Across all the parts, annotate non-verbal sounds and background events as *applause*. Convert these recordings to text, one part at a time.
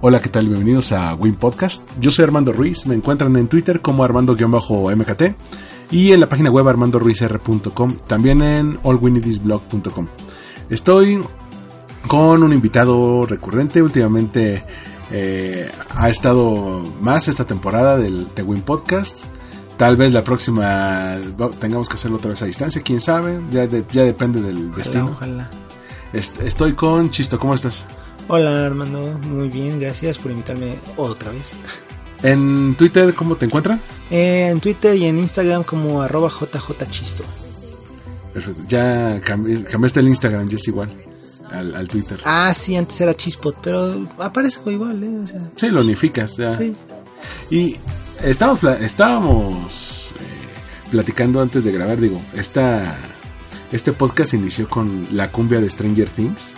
Hola, ¿qué tal? Bienvenidos a Win Podcast. Yo soy Armando Ruiz, me encuentran en Twitter como Armando-MKT y en la página web armandoruizr.com, también en allwinidisblog.com. Estoy con un invitado recurrente, últimamente eh, ha estado más esta temporada del The Win Podcast. Tal vez la próxima tengamos que hacerlo otra vez a distancia, quién sabe, ya, de- ya depende del destino. Ojalá. Est- Estoy con Chisto, ¿cómo estás? Hola Armando, muy bien, gracias por invitarme otra vez. En Twitter, ¿cómo te encuentran? Eh, en Twitter y en Instagram como arroba jjchisto. Perfecto. Ya cambi- cambiaste el Instagram, ya es igual al, al Twitter. Ah, sí, antes era chispot, pero aparezco igual, ¿eh? O sea, Sí, lo unificas ya. sí. Y estábamos, estábamos eh, platicando antes de grabar, digo, esta, este podcast inició con la cumbia de Stranger Things.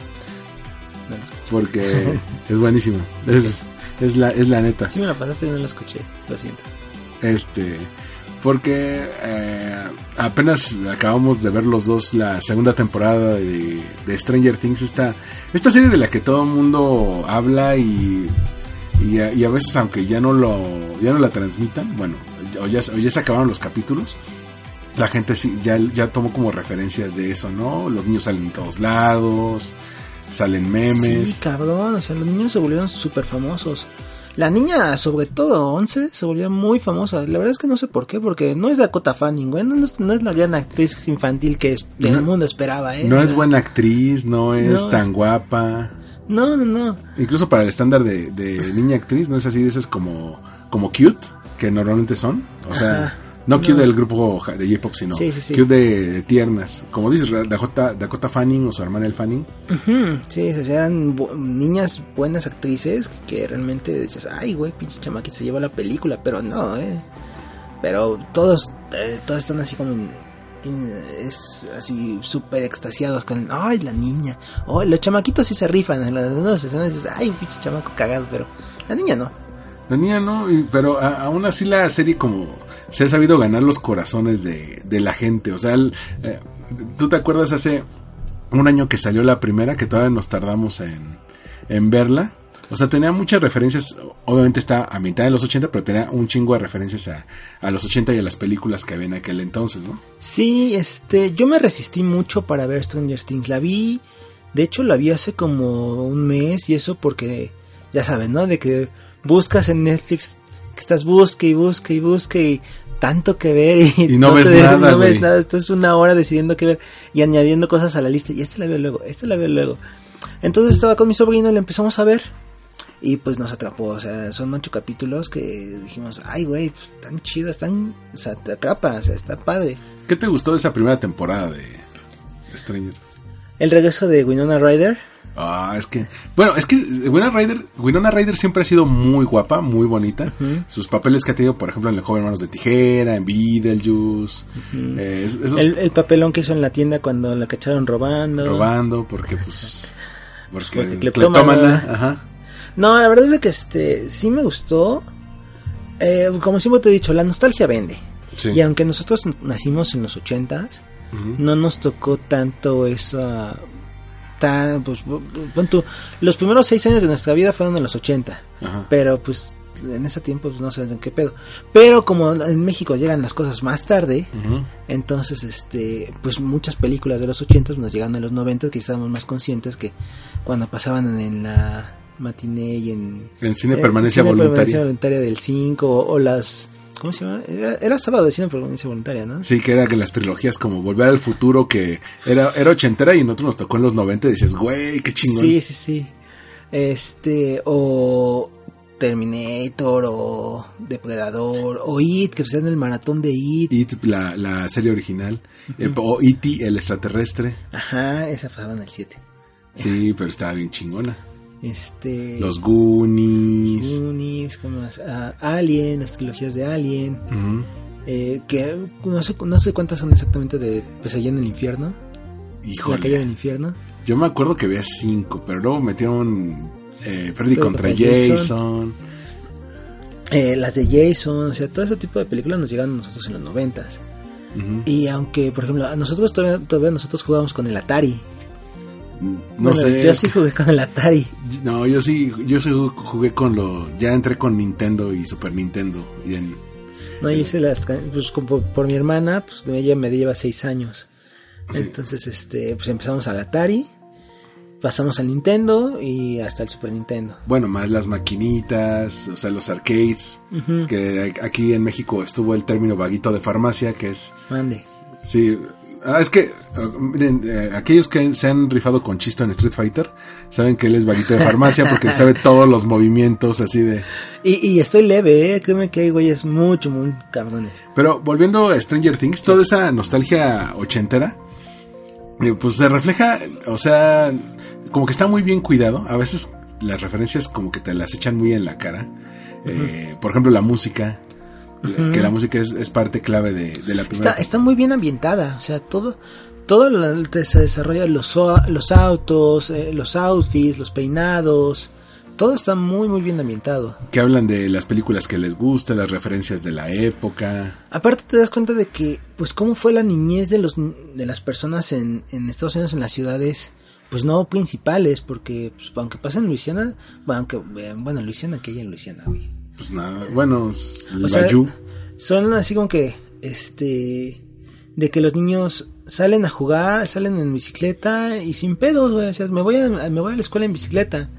Porque es buenísima. Es, es, la, es la neta. Sí me la pasaste y no la escuché, lo siento. Este, porque eh, apenas acabamos de ver los dos la segunda temporada de, de Stranger Things, esta, esta serie de la que todo el mundo habla y, y, a, y a veces aunque ya no lo ya no la transmitan, bueno, o ya, o ya se acabaron los capítulos, la gente sí, ya, ya tomó como referencias de eso, ¿no? Los niños salen en todos lados, salen memes. Sí, cabrón, o sea, los niños se volvieron súper famosos. La niña, sobre todo, 11, se volvió muy famosa. La verdad es que no sé por qué, porque no es Dakota Fanning, güey. No es, no es la gran actriz infantil que es- No- el mundo esperaba, ¿eh? no es buena actriz, no es No, tan es- guapa. No, no, no. Incluso para el estándar de, de niña actriz, no es así, de esas como, como cute, que normalmente son. O sea, Ajá. No No. del grupo de J-pop, sino Sí, sí, sí. cute de, de tiernas. Como dices, Dakota, Dakota Fanning o su hermana el Fanning. Sí, o sea, eran bu- niñas buenas actrices que realmente dices, ay, güey, pinche chamaquita se lleva la película, pero no, eh. Pero todos, eh, todos están así como, en- en- es así súper extasiados con, ay, la niña, oh, los chamaquitos sí se rifan en las escenas dices, ay, un pinche chamaco cagado, pero la niña no. Niña no, y- pero aún así la serie como se ha sabido ganar los corazones de, de la gente. O sea, eh, ¿tú te acuerdas hace un año que salió la primera, que todavía nos tardamos en, verla? O sea, tenía muchas referencias, obviamente está a mitad de los 80, pero tenía un chingo de referencias a, los 80 y a las películas que había en aquel entonces, ¿no? Sí, este, yo me resistí mucho para ver Stranger Things. La vi, de hecho la vi hace como un mes y eso porque, ya saben, ¿no? De que buscas en Netflix, que estás busque y busque y busque y tanto que ver y, Y no ves nada, no ves nada. Estás una hora decidiendo qué ver y añadiendo cosas a la lista y este la veo luego, este la veo luego. Entonces estaba con mi sobrino y le empezamos a ver. Y pues nos atrapó, o sea, son ocho capítulos que dijimos, ay güey, pues están chidas, están, o sea, te atrapa, o sea, está padre. ¿Qué te gustó de esa primera temporada de, de Stranger? El regreso de Winona Ryder. Ah, es que, bueno, es que Winona Ryder, Winona Ryder siempre ha sido muy guapa, muy bonita. Sus papeles que ha tenido, por ejemplo, en El joven manos de tijera, en Beetlejuice, eh, es- esos El, el papelón que hizo en la tienda cuando la cacharon robando. robando, porque pues, *laughs* porque, Porque cleptómana. cleptómana, ajá. No, la verdad es que este sí me gustó. Eh, como siempre te he dicho, la nostalgia vende. Sí. Y aunque nosotros nacimos en los ochentas, no nos tocó tanto esa tan pues bu- bu- pon tú, los primeros seis años de nuestra vida fueron en los 80 Ajá. pero pues en ese tiempo pues, no sabes en qué pedo pero como en México llegan las cosas más tarde entonces este pues muchas películas de los 80 nos llegan a los 90 que estábamos más conscientes que cuando pasaban en la matiné y en... En cine permanencia cine voluntaria. permanencia voluntaria del 5 o, o las... ¿Cómo se llama? Era, era sábado de cine permanencia voluntaria, ¿no? Sí, que era que las trilogías como Volver al Futuro, que era, era ochentera y nosotros nos tocó en los 90 y dices, güey, qué chingón. Sí, sí, sí. Este, o Terminator, o Depredador, o It, que en el maratón de It. It, la, la serie original. O E.T., el extraterrestre. Ajá, esa pasaba en el 7. Sí, pero estaba bien chingona. Este. Los Goonies. Goonies, ¿qué más? Ah, Alien, las trilogías de Alien. Eh, que no sé, no sé cuántas son exactamente de Pesadilla en el infierno. Híjole. La calle del infierno. Yo me acuerdo que había cinco, pero luego metieron eh, Freddy Freddy contra contra Jason. Jason. Eh, las de Jason, o sea, todo ese tipo de películas nos llegaron a nosotros en los noventas. Y aunque, por ejemplo, a nosotros todavía, todavía nosotros jugábamos con el Atari. No Bueno, sé. Yo sí jugué con el Atari. No, yo sí, yo sí jugué con lo. Ya entré con Nintendo y Super Nintendo. Y en, No, yo hice las, pues por, por mi hermana, pues ella me lleva seis años. Sí. Entonces, este, pues empezamos al Atari, pasamos al Nintendo y hasta el Super Nintendo. bueno, más las maquinitas, o sea, los arcades. Que aquí en México estuvo el término vaguito de farmacia, que es. Mande. Sí. Ah, es que, ah, miren, eh, aquellos que se han rifado con Chisto en Street Fighter, saben que él es vaguito de farmacia porque *laughs* sabe todos los movimientos así de... Y, y estoy leve, ¿eh? Créeme que hay güeyes mucho, muy cabrones. Pero volviendo a Stranger Things, toda esa nostalgia ochentera, eh, pues se refleja, o sea, como que está muy bien cuidado. A veces las referencias como que te las echan muy en la cara. Eh, por ejemplo, la música, Ujú. que la música es, es parte clave de, de la primera. Está, está muy bien ambientada, o sea, todo, todo lo- se desarrolla los, los autos, eh, los outfits, los peinados, todo está muy, muy bien ambientado. Que hablan de las películas que les gusta, las referencias de la época. Aparte te das cuenta de que, pues, cómo fue la niñez de los de las personas en, en Estados Unidos, en las ciudades, pues no principales, porque pues, aunque pasa en Luisiana, bueno, aunque, eh, bueno, Luisiana, que hay en Luisiana, güey. Pues nada, bueno, sea, son así como que, este, de que los niños salen a jugar, salen en bicicleta y sin pedos, güey. O sea, me voy a, me voy a la escuela en bicicleta.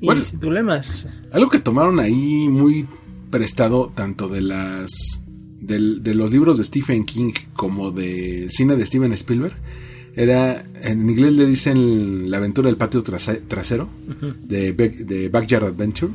Y Bueno. sin problemas. o sea. Algo que tomaron ahí muy prestado tanto de las del- de los libros de Stephen King como del cine de Steven Spielberg era en inglés le dicen la aventura del patio trase- trasero de, Back- de Backyard Adventure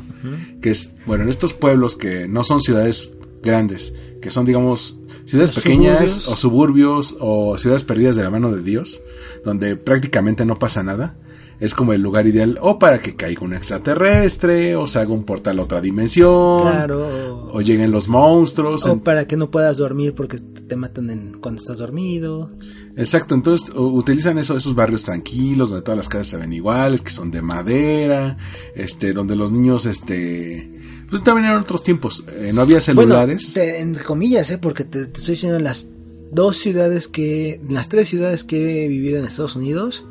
que es bueno en estos pueblos que no son ciudades grandes que son digamos ciudades pequeñas suburbios. o suburbios o ciudades perdidas de la mano de Dios donde prácticamente no pasa nada es como el lugar ideal o para que caiga un extraterrestre o se haga un portal a otra dimensión Claro. o lleguen los monstruos O en- para que no puedas dormir porque te matan en, cuando estás dormido. exacto entonces utilizan eso, esos barrios tranquilos donde todas las casas se ven iguales que son de madera este donde los niños este pues también eran otros tiempos eh, no había celulares Bueno, te- entre comillas, ¿eh? Porque te, te estoy diciendo en las dos ciudades que... Las tres ciudades que he vivido en Estados Unidos,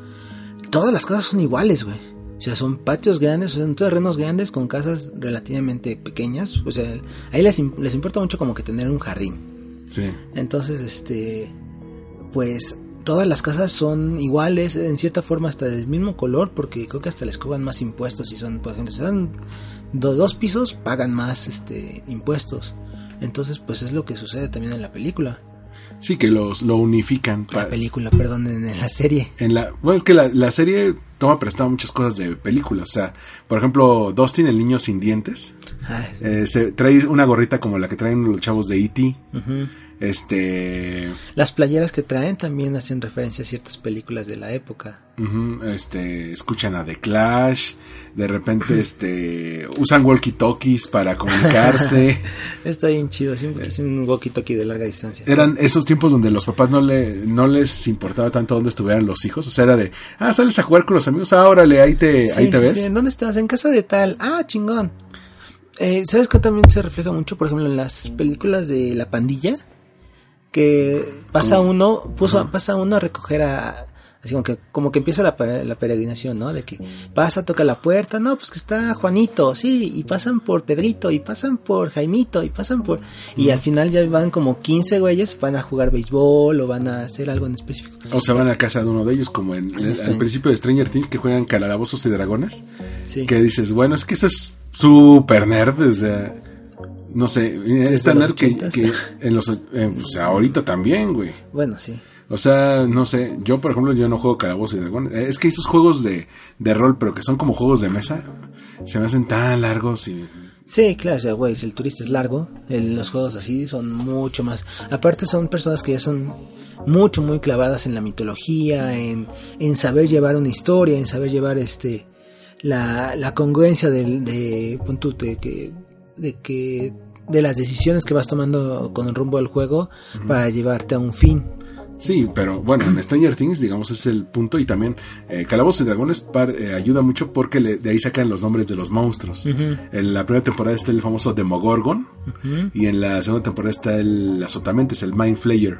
todas las casas son iguales, güey. O sea, son patios grandes, son terrenos grandes con casas relativamente pequeñas. O sea, ahí les, les importa mucho como que tener un jardín. sí Entonces, este... Pues todas las casas son iguales, en cierta forma hasta del mismo color, porque creo que hasta les cobran más impuestos si son, por ejemplo, si son do- dos pisos, pagan más este impuestos. Entonces, pues es lo que sucede también en la película. Sí que los lo unifican La película, perdón, en la serie. en la bueno es que la, la serie toma prestado muchas cosas de películas o sea por ejemplo Dustin el niño sin dientes Ay, eh, se trae una gorrita como la que traen los chavos de E.T. este Las playeras que traen también hacen referencia a ciertas películas de la época. Este, escuchan a The Clash, de repente *laughs* este, usan walkie-talkies para comunicarse. *laughs* Está bien chido, siempre quise un walkie-talkie de larga distancia. Eran esos tiempos donde los papás no le no les importaba tanto dónde estuvieran los hijos, o sea, era de, ah, sales a jugar con los amigos, ah, órale, ahí te, Sí, ahí te sí, ves. sí. ¿En dónde estás? En casa de tal. Ah, chingón. Eh, ¿Sabes que también se refleja mucho, por ejemplo, en las películas de La Pandilla? Que pasa uno, puso, Ajá. pasa uno a recoger a, Así como que, como que empieza la, la peregrinación, ¿no? De que pasa, toca la puerta, no, pues que está Juanito, sí, y pasan por Pedrito, y pasan por Jaimito, y pasan por... Y al final ya van como 15 güeyes, van a jugar béisbol o van a hacer algo en específico. O se van a casa de uno de ellos, como en, En al principio de Stranger Things, que juegan calabozos y dragones. Sí. Que dices, bueno, es que eso es súper nerd, o sea, no sé, es nerd que, que en los, eh, pues ahorita también, güey. Bueno, sí. O sea, no sé, yo por ejemplo yo no juego calabozos y dragones. Eh, Es que esos juegos de, de rol, pero que son como juegos de mesa, se me hacen tan largos y... Sí, claro, o sea, güey, si el turista es largo, el- los juegos así son mucho más. Aparte son personas que ya son mucho, muy clavadas en la mitología, en, en saber llevar una historia, en saber llevar este la, la congruencia del, de, pon tú, de que, de que de las decisiones que vas tomando con el rumbo del juego para llevarte a un fin. Sí, pero bueno, en Stranger Things, digamos, es el punto. Y también eh, Calabozos y Dragones par- eh, ayuda mucho porque le- de ahí sacan los nombres de los monstruos. En la primera temporada está el famoso Demogorgon. Y en la segunda temporada está el Azotamentes, el Mind Flayer.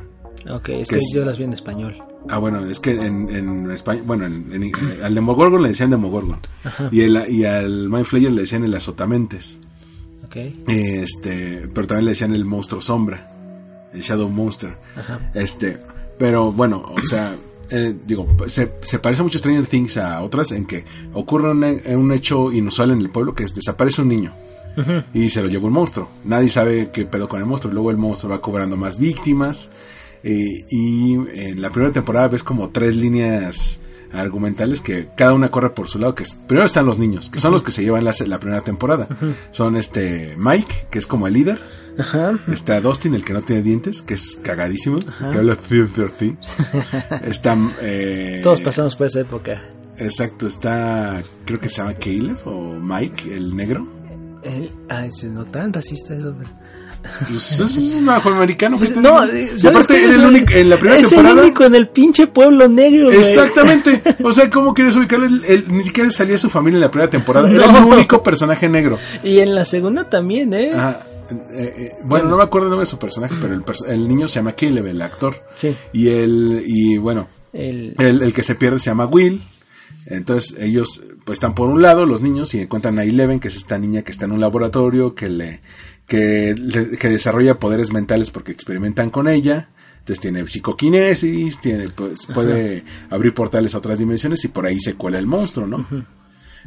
Ok, es Que que es- yo las vi en español. Ah, bueno, es que en, en España, bueno, en- en- al Demogorgon le decían Demogorgon. Y, el- y al Mind Flayer le decían el Azotamentes. Este, pero también le decían el monstruo sombra. El Shadow Monster. ajá. Este, pero bueno, o sea, eh, digo, se, se parece mucho Stranger Things a otras en que ocurre un, eh, un hecho inusual en el pueblo que es desaparece un niño y se lo lleva un monstruo. Nadie sabe qué pedo con el monstruo. Luego el monstruo va cobrando más víctimas eh, y en la primera temporada ves como tres líneas argumentales que cada una corre por su lado que es, primero están los niños que son los que se llevan la, la primera temporada son este Mike que es como el líder. Está Dustin, el que no tiene dientes, que es cagadísimo, que habla. *laughs* Está, eh, Todos pasamos por esa época. Exacto, está, creo que se llama Caleb o Mike, el negro. El- ay, se no tan racista eso. pero- Pues es un afroamericano. Pues, ¿qué te no, eh, Y ¿sabes aparte era el Es único, en la primera es temporada. el único en el pinche pueblo negro, güey. Exactamente. *laughs* O sea, ¿cómo quieres ubicarlo? Ni siquiera salía su familia en la primera temporada. Era No. el único personaje negro. Y en la segunda también, ¿eh? Ajá. Eh, eh, bueno, no me acuerdo el nombre de su personaje, pero el, perso- el niño se llama Caleb, el actor. Sí. Y el, y bueno, El, El, el que se pierde se llama Will. Entonces ellos pues están por un lado los niños y encuentran a Eleven, que es esta niña que está en un laboratorio que le que, desarrolla poderes mentales porque experimentan con ella. Entonces tiene psicoquinesis, tiene pues puede abrir portales a otras dimensiones y por ahí se cuela el monstruo, ¿no?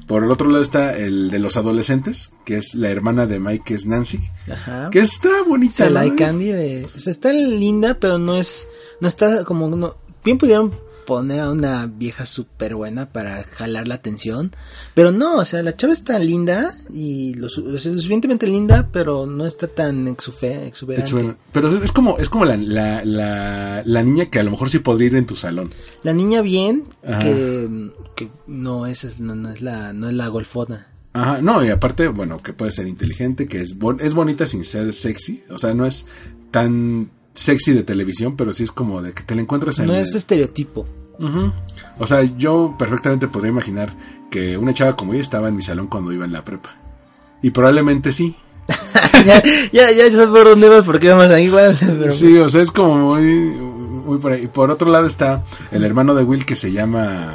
Por el otro lado está el de los adolescentes, que es la hermana de Mike, que es Nancy, ajá. que está bonita. Se la Candy de, o sea, está linda, pero no es, no está como, no, bien pudieron poner a una vieja súper buena para jalar la atención, pero no, o sea, la chava está linda y lo, suficientemente linda, pero no está tan exufe- exuberante. Pero es, como, es como la, la, la, la niña que a lo mejor sí podría ir en tu salón. La niña bien, que, que no es, no, no es la, no es la golfona. Ajá, no, y aparte, bueno, que puede ser inteligente, que es, bon- es bonita sin ser sexy, o sea, no es tan sexy de televisión, pero sí es como de que te la encuentras en... No es estereotipo. O sea, yo perfectamente podría imaginar que una chava como ella estaba en mi salón cuando iba en la prepa. Y probablemente sí. *laughs* ya, ya, ya sé por dónde vas, porque vamos ahí igual. *laughs* Pero, Sí, o sea, es como muy, muy por ahí. Y por otro lado está el hermano de Will que se llama,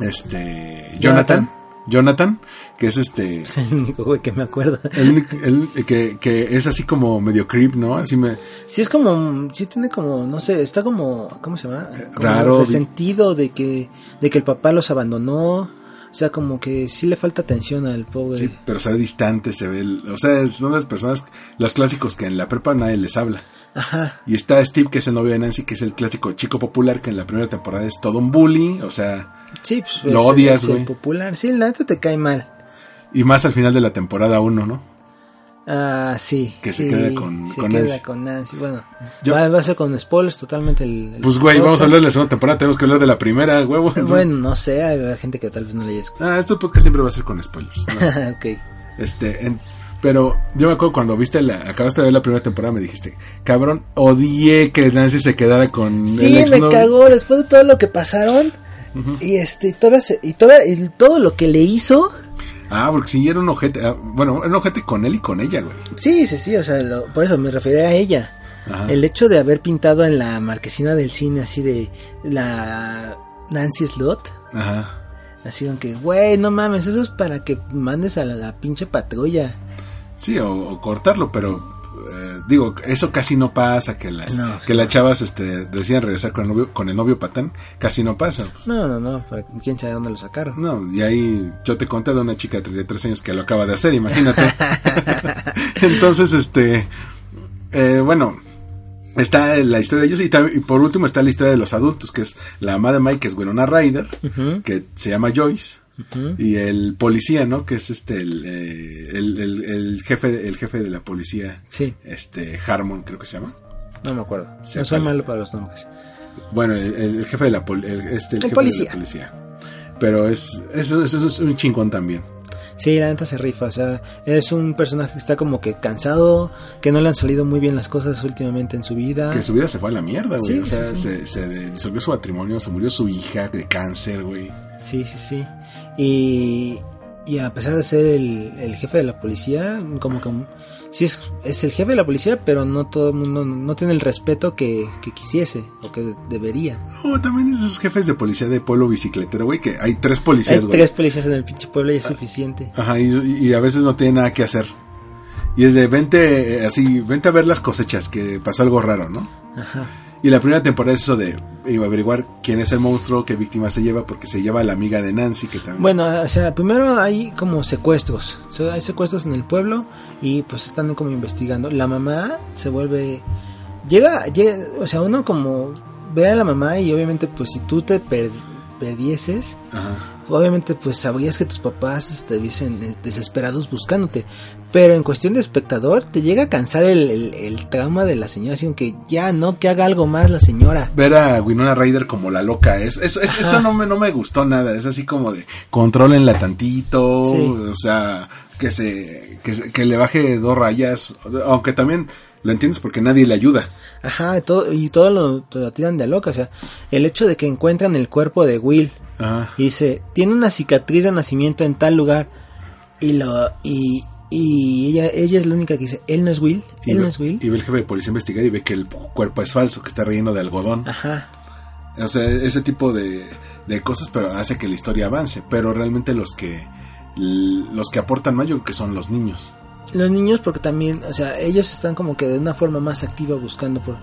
este, Jonathan. Jonathan, que es este... Es *laughs* el único güey que me acuerdo. El, el- que, que es así como medio creep, ¿no? Así me... Sí es como, sí tiene como, no sé, está como, ¿cómo se llama? Como Raro, resentido de que, de que el papá los abandonó. O sea, como que sí le falta atención al pobre. Sí, pero se ve distante, se ve... el- o sea, son las personas, los clásicos que en la prepa nadie les habla. Ajá. Y está Steve, que es el novio de Nancy, que es el clásico chico popular, que en la primera temporada es todo un bully, o sea... Sí, pues Lo odias, el güey. popular. Sí, la neta te cae mal. Y más al final de la temporada 1, ¿no? Ah, sí. Que se queda con- se con queda Nancy. con Nancy. Bueno, Yo- va, va a ser con spoilers totalmente el. el Pues güey, vamos a hablar de la segunda temporada, tenemos que hablar de la primera, huevo. Bueno, no sé, hay gente que tal vez no le haya escuchado. Ah, este podcast siempre va a ser con spoilers. ¿no? *laughs* ok. Este, en- pero yo me acuerdo cuando viste la, acabaste de ver la primera temporada, me dijiste, cabrón, odié que Nancy se quedara con Sí, el me exnovio". cagó después de todo lo que pasaron. Y este, todavía se- y todavía, y todo lo que le hizo. Ah, porque sí, era un ojete, ah, bueno, era un ojete con él y con ella, güey. Sí, sí, sí, o sea, lo- por eso me refería a ella. Ajá. El hecho de haber pintado en la marquesina del cine así de la, Nancy Slot. Ajá. Así como que, güey, no mames, eso es para que mandes a la, la pinche patrulla. Sí, o, o cortarlo, pero eh, digo, eso casi no pasa, que las, No, que las chavas este, decían regresar con el novio, con el novio patán, casi no pasa. No, no, no, quién sabe dónde lo sacaron. No, y ahí yo te conté de una chica de 33 años que lo acaba de hacer, imagínate. *laughs* Entonces, este, eh, bueno, está la historia de ellos y, por último está la historia de los adultos, que es la mamá de Mike, que es Winona Ryder, que se llama Joyce, y el policía, ¿no? Que es este, el, eh, el, el- el jefe, el jefe de la policía, Sí, este, Harmon, creo que se llama. no me acuerdo. Sí, no soy malo para los nombres. Bueno, el, jefe de la este, jefe policía. de la policía. Pero es, eso, eso es un chingón también. Sí, la neta se rifa, o sea, es un personaje que está como que cansado, que no le han salido muy bien las cosas últimamente en su vida. Que su vida se fue a la mierda, güey. Sí, o sea, sí, sí. Se, se disolvió su matrimonio, se murió su hija de cáncer, güey. Sí, sí, sí. Y, y a pesar de ser el, el jefe de la policía, como que sí es, es el jefe de la policía, pero no todo el mundo no tiene el respeto que, que quisiese o que debería. O también esos jefes de policía de pueblo bicicletero, güey, que hay tres Hay policías, güey. tres policías en el pinche pueblo y es suficiente. Ajá, y, y a veces no tienen nada que hacer. Y es de, vente, eh, así, vente a ver las cosechas, que pasó algo raro, ¿no? Ajá. Y la primera temporada es eso de a averiguar quién es el monstruo, qué víctima se lleva, porque se lleva a la amiga de Nancy, que también... Bueno, o sea, primero hay como secuestros. Hay secuestros en el pueblo y pues están como investigando. La mamá se vuelve... Llega, llega o sea, uno como ve a la mamá y obviamente pues si tú te per- perdieses, Ajá. obviamente pues sabrías que tus papás te dicen eh, desesperados buscándote. Pero en cuestión de espectador, te llega a cansar el, el, el trauma de la señora, así que ya no, que haga algo más la señora. ver a Winona Ryder como la loca es, es- es- eso no me, no me gustó nada es así como de controlenla tantito Sí. o sea que se, que se- que le baje dos rayas aunque también lo entiendes porque nadie le ayuda Ajá, todo, y todo lo, lo tiran de loca. O sea, el hecho de que encuentran el cuerpo de Will Ajá. y dice, tiene una cicatriz de nacimiento en tal lugar. Y lo y, y ella, ella es la única que dice, él no es Will, él ve, no es Will. y ve el jefe de policía investigar y ve que el cuerpo es falso que está relleno de algodón Ajá. o sea ese tipo de, de cosas pero hace que la historia avance pero realmente los que los que aportan más yo creo que son los niños Los niños porque también, o sea, ellos están como que de una forma más activa buscando por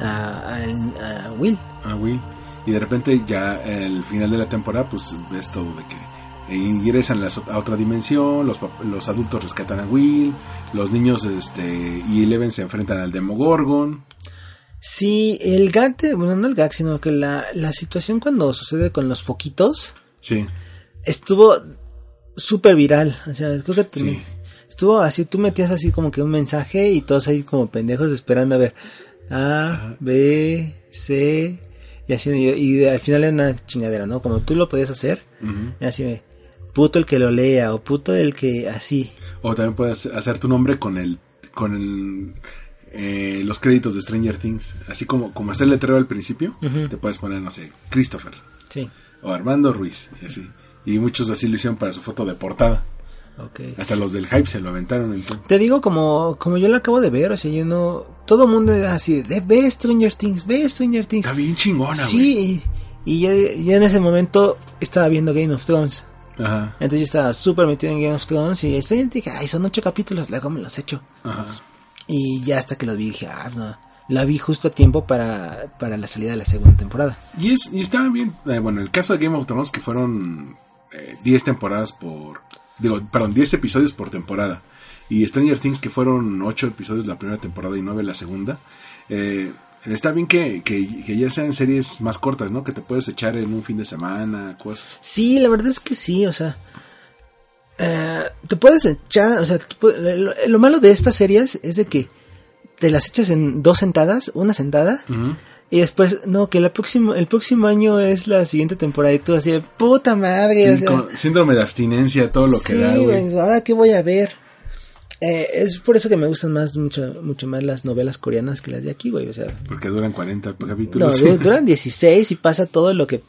a, a- a Will. Will. Y de repente ya el final de la temporada, pues ves todo de que ingresan las- a otra dimensión, los, los adultos rescatan a Will, los niños este y Eleven se enfrentan al Demogorgon. Sí, el gag, de- bueno, no el gag, sino que la, la situación cuando sucede con los foquitos Sí, estuvo súper viral. O sea, creo que Sí. Estuvo así, tú metías así como que un mensaje y todos ahí como pendejos esperando a ver A, B, C, y así, y, al final era una chingadera, ¿no? Como tú lo podías hacer, y así de puto el que lo lea, o puto el que así. O también puedes hacer tu nombre con el con el eh, los créditos de Stranger Things, así como como está el letrero al principio, te puedes poner no sé, Christopher Sí, o Armando Ruiz y así. Y muchos así lo hicieron para su foto de portada. Hasta los del hype se lo aventaron entonces. Te digo como, como yo lo acabo de ver, o sea, yo no... Todo el mundo era así, de ve Stranger Things, ve Stranger Things. Está bien chingona. Sí, y, y ya, ya en ese momento estaba viendo Game of Thrones. Ajá. Entonces yo estaba súper metido en Game of Thrones y dije, ay, son ocho capítulos, luego me los echo. Ajá. Y ya hasta que los vi dije, ah, no. La vi justo a tiempo para, para la salida de la segunda temporada. Y, es, y estaba bien. eh, bueno, el caso de Game of Thrones, que fueron eh, 10 temporadas por. Digo, perdón, 10 episodios por temporada. Y Stranger Things, que fueron 8 episodios la primera temporada y 9 la segunda. eh, está bien que, que, que ya sean series más cortas, ¿no? Que te puedes echar en un fin de semana, cosas. Sí, la verdad es que sí, o sea. eh, te puedes echar, o sea, lo, lo malo de estas series es de que te las echas en dos sentadas, una sentada, y después, no, que la próximo, el próximo año es la siguiente temporada, y tú así de puta madre, o Sí, sea, síndrome de abstinencia, todo lo que sí, da, güey. ahora qué voy a ver. Eh, es por eso que me gustan más mucho, mucho más las novelas coreanas que las de aquí, güey, o sea, Porque duran 40 no, capítulos. du- *laughs* duran 16 y pasa todo lo que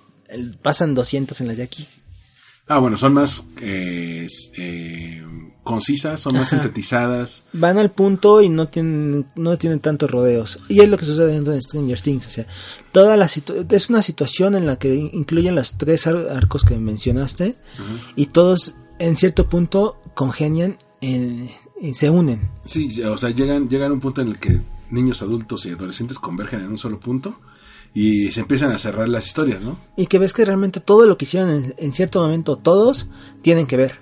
pasan 200 en las de aquí. Ah, bueno, son más eh, eh, concisas, son más Ajá. sintetizadas. Van al punto y no tienen, no tienen tantos rodeos. Y es lo que sucede dentro de Stranger Things. O sea, toda la situ- es una situación en la que incluyen los tres ar- arcos que mencionaste y todos en cierto punto congenian en- y se unen. Sí, o sea, llegan, llegan a un punto en el que niños, adultos y adolescentes convergen en un solo punto y se empiezan a cerrar las historias, ¿no? Y que ves que realmente todo lo que hicieron en, en cierto momento, todos tienen que ver.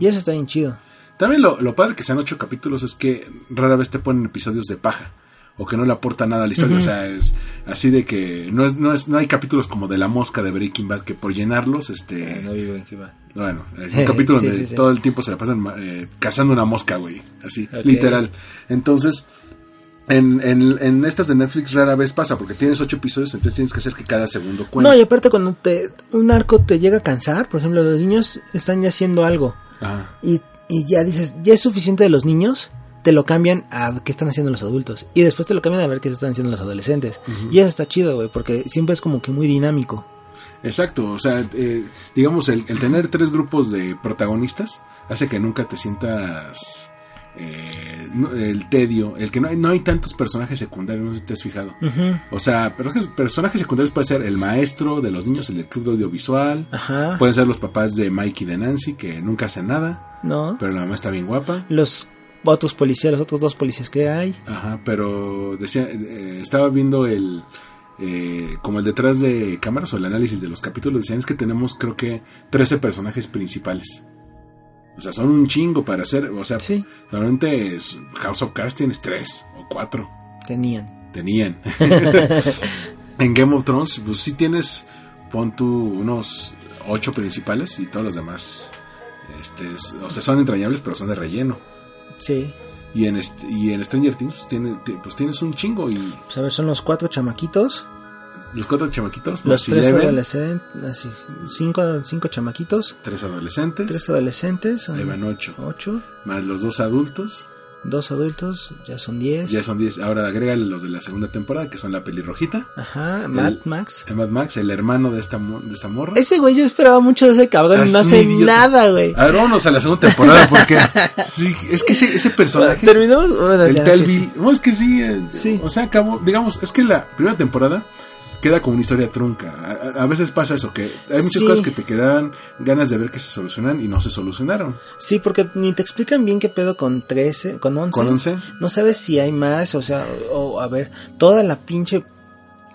Y eso está bien chido. También lo, lo padre que sean ocho capítulos es que rara vez te ponen episodios de paja o que no le aporta nada a la historia. O sea, es así de que no es, no es, no hay capítulos como de la mosca de Breaking Bad que por llenarlos, este, vivo en Cuba. bueno, es un *laughs* capítulo Sí, donde sí, sí. todo el tiempo se la pasan eh, cazando una mosca, güey, así, literal. Entonces, en, en, en estas de Netflix rara vez pasa porque tienes ocho episodios, entonces tienes que hacer que cada segundo cuente. No, y aparte cuando te un arco te llega a cansar, por ejemplo, los niños están ya haciendo algo Ajá. y, y ya dices, ya es suficiente de los niños, te lo cambian a qué están haciendo los adultos y después te lo cambian a ver qué están haciendo los adolescentes. Y eso está chido, güey, porque siempre es como que muy dinámico. Exacto, o sea, eh, digamos, el, el tener tres grupos de protagonistas hace que nunca te sientas eh, el tedio, el que no hay, no hay tantos personajes secundarios, no sé si te has fijado. Ujú. O sea, personajes, personajes secundarios puede ser el maestro de los niños, el del club de audiovisual, Ajá. pueden ser los papás de Mike y de Nancy, que nunca hacen nada, ¿No? pero la mamá está bien guapa. Los otros policías, los otros dos policías que hay. Ajá, pero decía, eh, estaba viendo el eh, como el detrás de cámaras o el análisis de los capítulos, decían es que tenemos creo que 13 personajes principales. O sea, son un chingo para hacer, o sea, Sí, es- House of Cards tienes 3 o 4, tenían. tenían. *laughs* en Game of Thrones, pues sí tienes, pon tú unos 8 principales y todos los demás, este, es- o sea, son entrañables, pero son de relleno. Sí. Y en, este, y en Stranger Things, pues, tiene- ti- pues tienes un chingo y Pues a ver, son los cuatro chamaquitos, los cuatro chamaquitos, los tres adolescentes, así, cinco, cinco chamaquitos, tres adolescentes, tres adolescentes, ahí van ocho, ocho, más los dos adultos, dos adultos, ya son diez. ya son diez. Ahora agrégale los de la segunda temporada, que son la pelirrojita, Ajá, Mad El- Max. el Mad Max, el hermano de esta, de esta morra. Ese güey yo esperaba mucho de ese cabrón y no hace nada, güey. A ver, vámonos a la segunda temporada, porque *laughs* sí, es que ese, ese personaje, Terminamos. Bueno, el ya, tal sí. Bill, no, es que sí, eh, Sí. o sea, acabó, digamos, es que la primera temporada queda como una historia trunca. A, veces pasa eso, que hay muchas Sí. cosas que te quedaban ganas de ver que se solucionan y no se solucionaron. Sí, porque ni te explican bien qué pedo con 13, con 11. Con 11, No sabes si hay más, o sea, o, a ver, toda la pinche,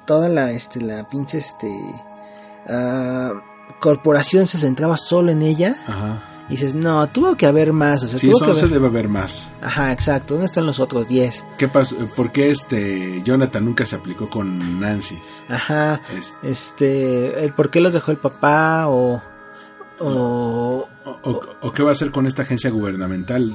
toda la, este, la pinche, este, ah, corporación se centraba solo en ella. ajá. Y dices, no, tuvo que haber más, o sea, Sí, tuvo eso que haber... debe ver más. Ajá, exacto, ¿dónde están los otros 10? ¿Qué pasó? ¿Por qué este Jonathan nunca se aplicó con Nancy? Ajá, Es- este, el por qué los dejó el papá o... O... o, o- qué va a hacer con esta agencia gubernamental?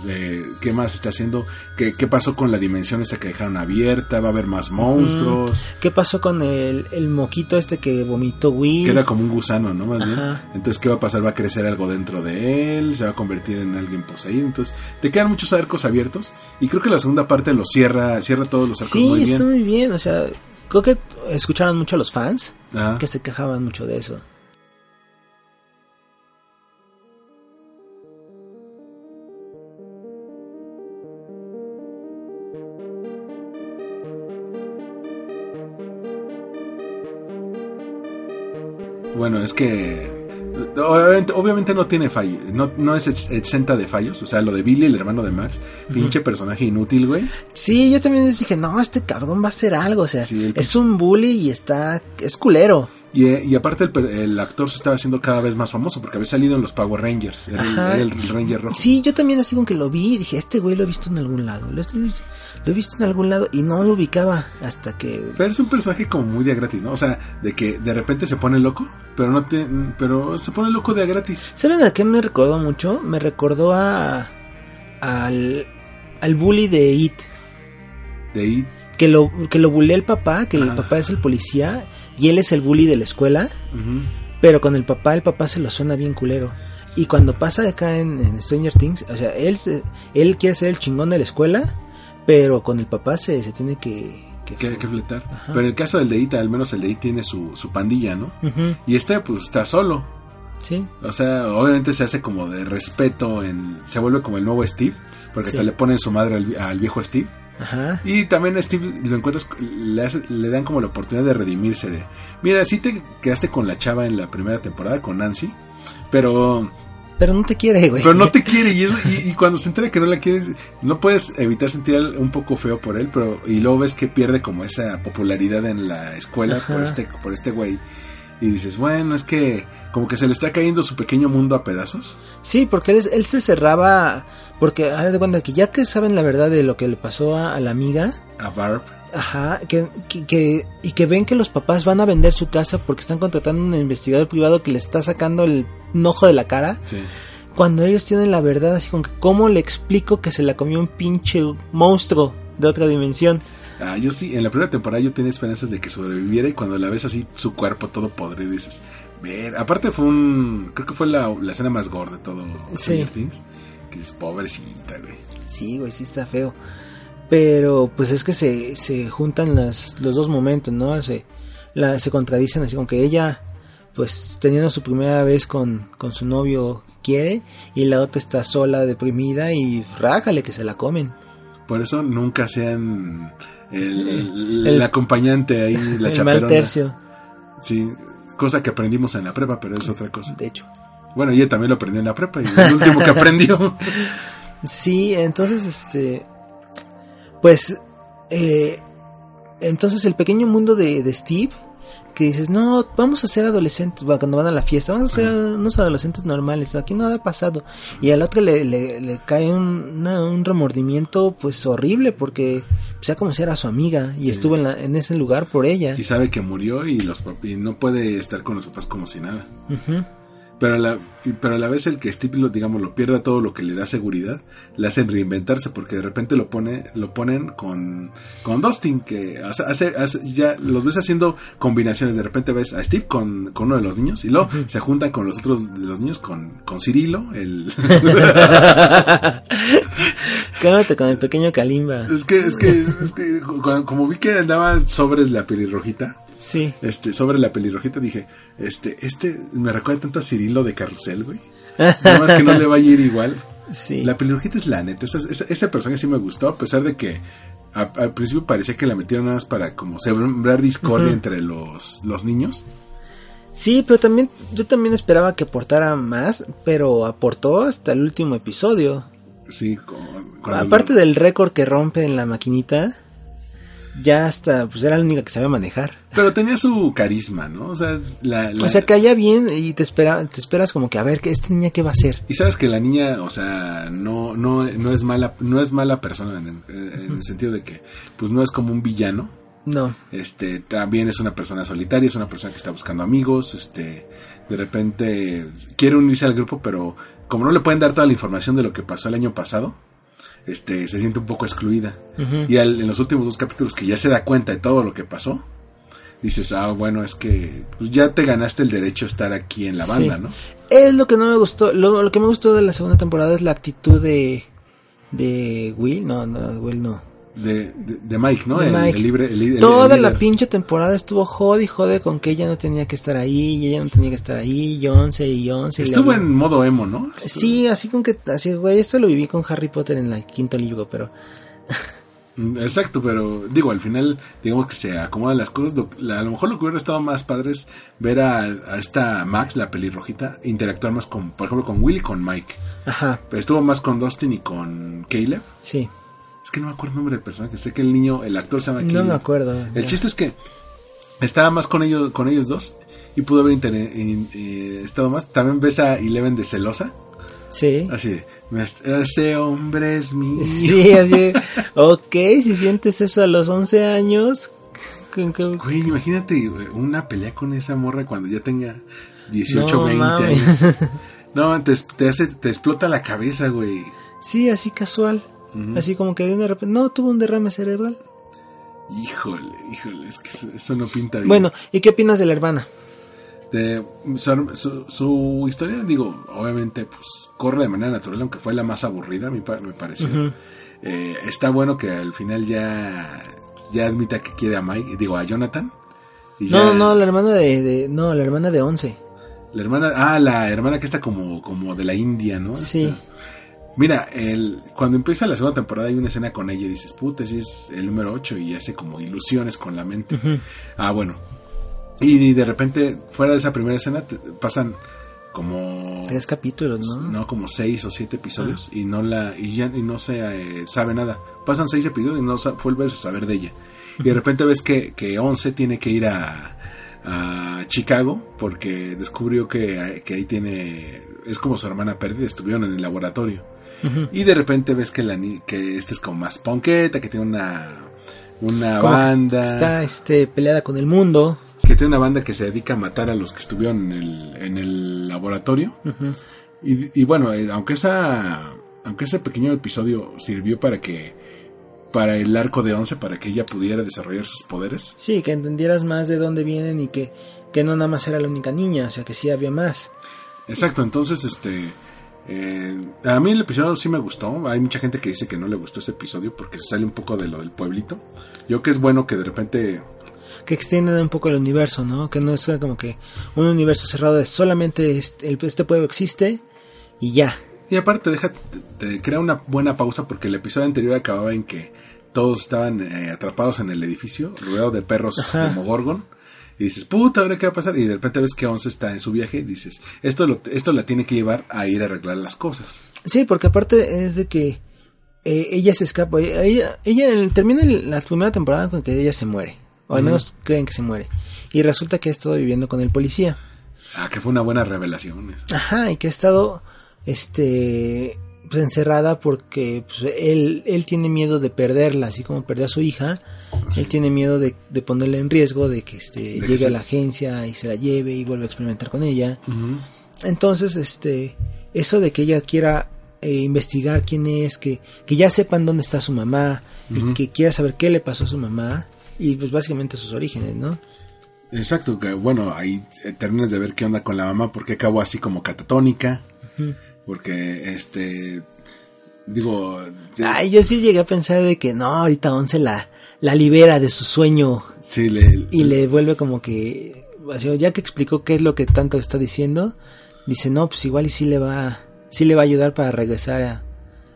¿Qué más está haciendo? ¿Qué, ¿Qué pasó con la dimensión esta que dejaron abierta? ¿Va a haber más monstruos? ¿Qué pasó con el, el moquito este que vomitó Will? Queda como un gusano, ¿no? Más bien. Entonces, ¿qué va a pasar? ¿Va a crecer algo dentro de él? ¿Se va a convertir en alguien poseído? Entonces, te quedan muchos arcos abiertos. Y creo que la segunda parte lo cierra, cierra todos los arcos Sí, muy bien. está muy bien, o sea, creo que escucharon mucho a los fans Ajá. que se quejaban mucho de eso. Bueno, es que obviamente, no tiene fallo, no, no es ex- exenta de fallos, o sea, lo de Billy, el hermano de Max, pinche personaje inútil, güey. Sí, yo también dije, no, este cabrón va a hacer algo, o sea, Sí, es un bully y está, es culero. Y, eh, y aparte el, el actor se estaba haciendo cada vez más famoso porque había salido en los Power Rangers, era, el, el Ranger rojo. Sí, yo también así como que lo vi y dije, este güey lo he visto en algún lado, lo, he- lo he visto en algún lado y no lo ubicaba hasta que... Pero es un personaje como muy de a gratis, ¿no? O sea, de que de repente se pone loco, pero no te, pero se pone loco de a gratis. ¿Saben a qué me recordó mucho? Me recordó a... al, al bully de It. De ahí, Que lo, que lo bulea el papá, que el Ah. papá es el policía y él es el bully de la escuela. Pero con el papá, el papá se lo suena bien culero. Y cuando pasa acá en, en Stranger Things, o sea, él, él quiere ser el chingón de la escuela, pero con el papá se, se tiene que... que- que fletar. Ajá. Pero en el caso del de Ita, al menos el de Ita tiene su, su pandilla, ¿no? Ujú. Y este, pues está solo. Sí. O sea, obviamente se hace como de respeto, en, se vuelve como el nuevo Steve, porque Sí. hasta le ponen su madre al, al viejo Steve. Ajá. Y también a Steve lo encuentras, le, hace- le dan como la oportunidad de redimirse de, mira, sí te quedaste con la chava en la primera temporada, con Nancy, pero, Pero no te quiere, güey. pero no te quiere y, eso, y, y cuando se entera que no la quieres, no puedes evitar sentir un poco feo por él, pero y luego ves que pierde como esa popularidad en la escuela por este, por este güey. Y dices, bueno, es que como que se le está cayendo su pequeño mundo a pedazos. Sí, porque él, él se cerraba. Porque, haz de cuenta que ya que saben la verdad de lo que le pasó a, a la amiga, A Barb. Ajá, que, que, que- y que ven que los papás van a vender su casa porque están contratando un investigador privado que le está sacando el un ojo de la cara. Sí. Cuando ellos tienen la verdad, así como que, ¿cómo le explico que se la comió un pinche monstruo de otra dimensión? Ah, yo sí, en la primera temporada yo tenía esperanzas de que sobreviviera y cuando la ves así, su cuerpo todo podrido, dices, ver, aparte fue un, creo que fue la, la escena más gorda de todo Sí. Things, que es pobrecita, güey. Sí, güey, sí está feo. Pero pues es que se, se juntan las, los dos momentos, ¿no? Se, la, se contradicen así como que ella, pues teniendo su primera vez con, con su novio quiere y la otra está sola, deprimida y rájale que se la comen. Por eso nunca sean el, el- El- el acompañante ahí, *laughs* la el chaperona. mal tercio, Sí, cosa que aprendimos en la prepa, pero es otra cosa. de hecho. Bueno, ella también lo aprendió en la prepa y es el último que aprendió. *laughs* Sí, entonces este, pues, eh, entonces el pequeño mundo de, de Steve, que dices, no, vamos a ser adolescentes, va, cuando van a la fiesta, vamos a ser unos adolescentes normales, aquí nada ha pasado. Y al otro le, le, le cae un, una- un remordimiento pues horrible porque pues, sea como si era su amiga y Sí. estuvo en, la- en ese lugar por ella. y sabe que murió y, los, y no puede estar con los papás como si nada. Pero a, la, pero a la vez el que Steve lo, digamos, lo pierda todo lo que le da seguridad, le hacen reinventarse porque de repente lo pone, lo ponen con, con Dustin, que hace, hace- hace- ya los ves haciendo combinaciones. De repente ves a Steve con, con uno de los niños y luego se juntan con los otros de los niños con, con Cirilo, el *laughs* Quédate con el pequeño Kalimba. es que, es que, es que como vi que andaba sobres la pelirrojita, Sí. este, sobre la pelirrojita dije, este, este me recuerda tanto a Cirilo de Carrusel, güey. Nada más que no le va a ir igual. *laughs* Sí. La pelirrojita es la neta. Esa, esa- ese personaje sí me gustó, a pesar de que a- al principio parecía que la metieron nada más para como sembrar discordia entre los, los niños. Sí, pero también yo también esperaba que aportara más, pero aportó hasta el último episodio. Sí, con- Aparte del récord que rompe en la maquinita, ya hasta pues era la única que sabía manejar. Pero tenía su carisma, ¿no? O sea, la, la- O sea, caía bien y te espera, te esperas como que a ver que esta niña qué va a hacer. Y sabes que la niña, o sea, no, no, no es mala, no es mala persona en el sentido de que, pues no es como un villano. No, Este, también es una persona solitaria, es una persona que está buscando amigos, este, de repente quiere unirse al grupo, pero como no le pueden dar toda la información de lo que pasó el año pasado, este, se siente un poco excluida. Y al- en los últimos dos capítulos que ya se da cuenta de todo lo que pasó, dices, ah, bueno, es que pues, ya te ganaste el derecho a estar aquí en la banda, Sí. ¿no? es lo que no me gustó. Lo, lo que me gustó de la segunda temporada es la actitud de de Will, no, no, Will no. De, de, de Mike, ¿no? De el, Mike. el libre, el, Toda la pinche temporada estuvo jode y jode con que ella no tenía que estar ahí, y ella no tenía que estar ahí, y once y once. Estuvo en modo emo, ¿no? Sí, así con que, así, güey, esto lo viví con Harry Potter en el quinto libro, pero Mm, Exacto, pero digo, al final, digamos que se acomodan las cosas. Lo- la- a lo mejor lo que hubiera estado más padre es ver a, a esta Max, la pelirrojita, interactuar más con, por ejemplo, con Will y con Mike. ajá, Estuvo más con Dustin y con Caleb. sí, Es que no me acuerdo el nombre del personaje. Sé que el niño, el actor se llama no Caleb. me acuerdo. El ya. chiste es que estaba más con ellos, con ellos dos y pudo haber in- eh, estado más. También ves a Eleven de celosa. Sí, Así de, "Me est- ese hombre es mi. sí, así, *laughs* ok, si sientes eso a los 11 años, Güey, imagínate una pelea con esa morra cuando ya tenga 18, No 20 mames. años. *laughs* No, te, te hace, te explota la cabeza, güey. sí, así casual, Ujú. así como que de una repente, no, tuvo un derrame cerebral. Híjole, híjole, es que eso, no pinta bien. Bueno, ¿y qué opinas de la hermana? De- su, su- su historia, digo, obviamente, pues corre de manera natural, aunque fue la más aburrida, a mí me pareció. Ujú. Eh, está bueno que al final ya, ya admita que quiere a Mike, digo, a Jonathan. Y No, ya- no, la hermana de, de- no, la hermana de 11. La hermana, ah, la hermana que está como, como de la India, ¿no? Sí. Mira, el, cuando empieza la segunda temporada hay una escena con ella y dices, puta, ese es el número 8 y hace como ilusiones con la mente. Ah, bueno. Y, de repente, fuera de esa primera escena, te- pasan como... Tres capítulos, ¿no? No, como seis o siete episodios y no la y ya y no se eh, sabe nada. Pasan seis episodios y no sa- vuelves a saber de ella. Y de repente ves que, que Once tiene que ir a, a Chicago porque descubrió que, que ahí tiene... Es como su hermana perdida, estuvieron en el laboratorio. Y de repente ves que la ni- que este es como más ponqueta, que tiene una una Como que banda, Está este, peleada con el mundo. que tiene una banda que se dedica a matar a los que estuvieron en el, en el laboratorio. Y, y bueno, eh, aunque esa aunque ese pequeño episodio sirvió para que para el arco de Once para que ella pudiera desarrollar sus poderes. Sí, que entendieras más de dónde vienen y que, que no nada más era la única niña, o sea que sí había más. Exacto, entonces este eh, a mí el episodio sí me gustó. Hay mucha gente que dice que no le gustó ese episodio porque se sale un poco de lo del pueblito. Yo que es bueno que de repente Que extiendan un poco el universo, ¿no? Que no es como que un universo cerrado de solamente este, este pueblo existe y ya. Y aparte deja, te, te crea una buena pausa porque el episodio anterior acababa en que todos estaban eh, atrapados en el edificio, rodeados de perros Ajá. de Mogorgon. Y dices, puta, ¿ahora qué va a pasar? Y de repente ves que Once está en su viaje y dices, esto, lo, esto la tiene que llevar a ir a arreglar las cosas. Sí, porque aparte es de que eh, ella se escapa. Ella, ella termina la primera temporada con que ella se muere. O al menos creen que se muere. Y resulta que ha estado viviendo con el policía. Ah, que fue una buena revelación. eso. Ajá, y que ha estado este pues, encerrada porque pues, él, él tiene miedo de perderla, así como perdió a su hija. Él tiene miedo de, de ponerla en riesgo, de que este, llegue se- a la agencia y se la lleve y vuelva a experimentar con ella. Entonces, este, eso de que ella quiera eh, investigar quién es, que, que ya sepan dónde está su mamá y que quiera saber qué le pasó a su mamá y pues básicamente sus orígenes, ¿no? Exacto, que bueno, ahí eh, terminas de ver qué onda con la mamá, porque acabó así como catatónica, porque este, digo, de- Ay, yo sí llegué a pensar de que no, ahorita Once la, la libera de su sueño sí, le, y le vuelve como que, o sea, ya que explicó qué es lo que tanto está diciendo, dice, no, pues igual y sí le va, sí le va a ayudar para regresar a,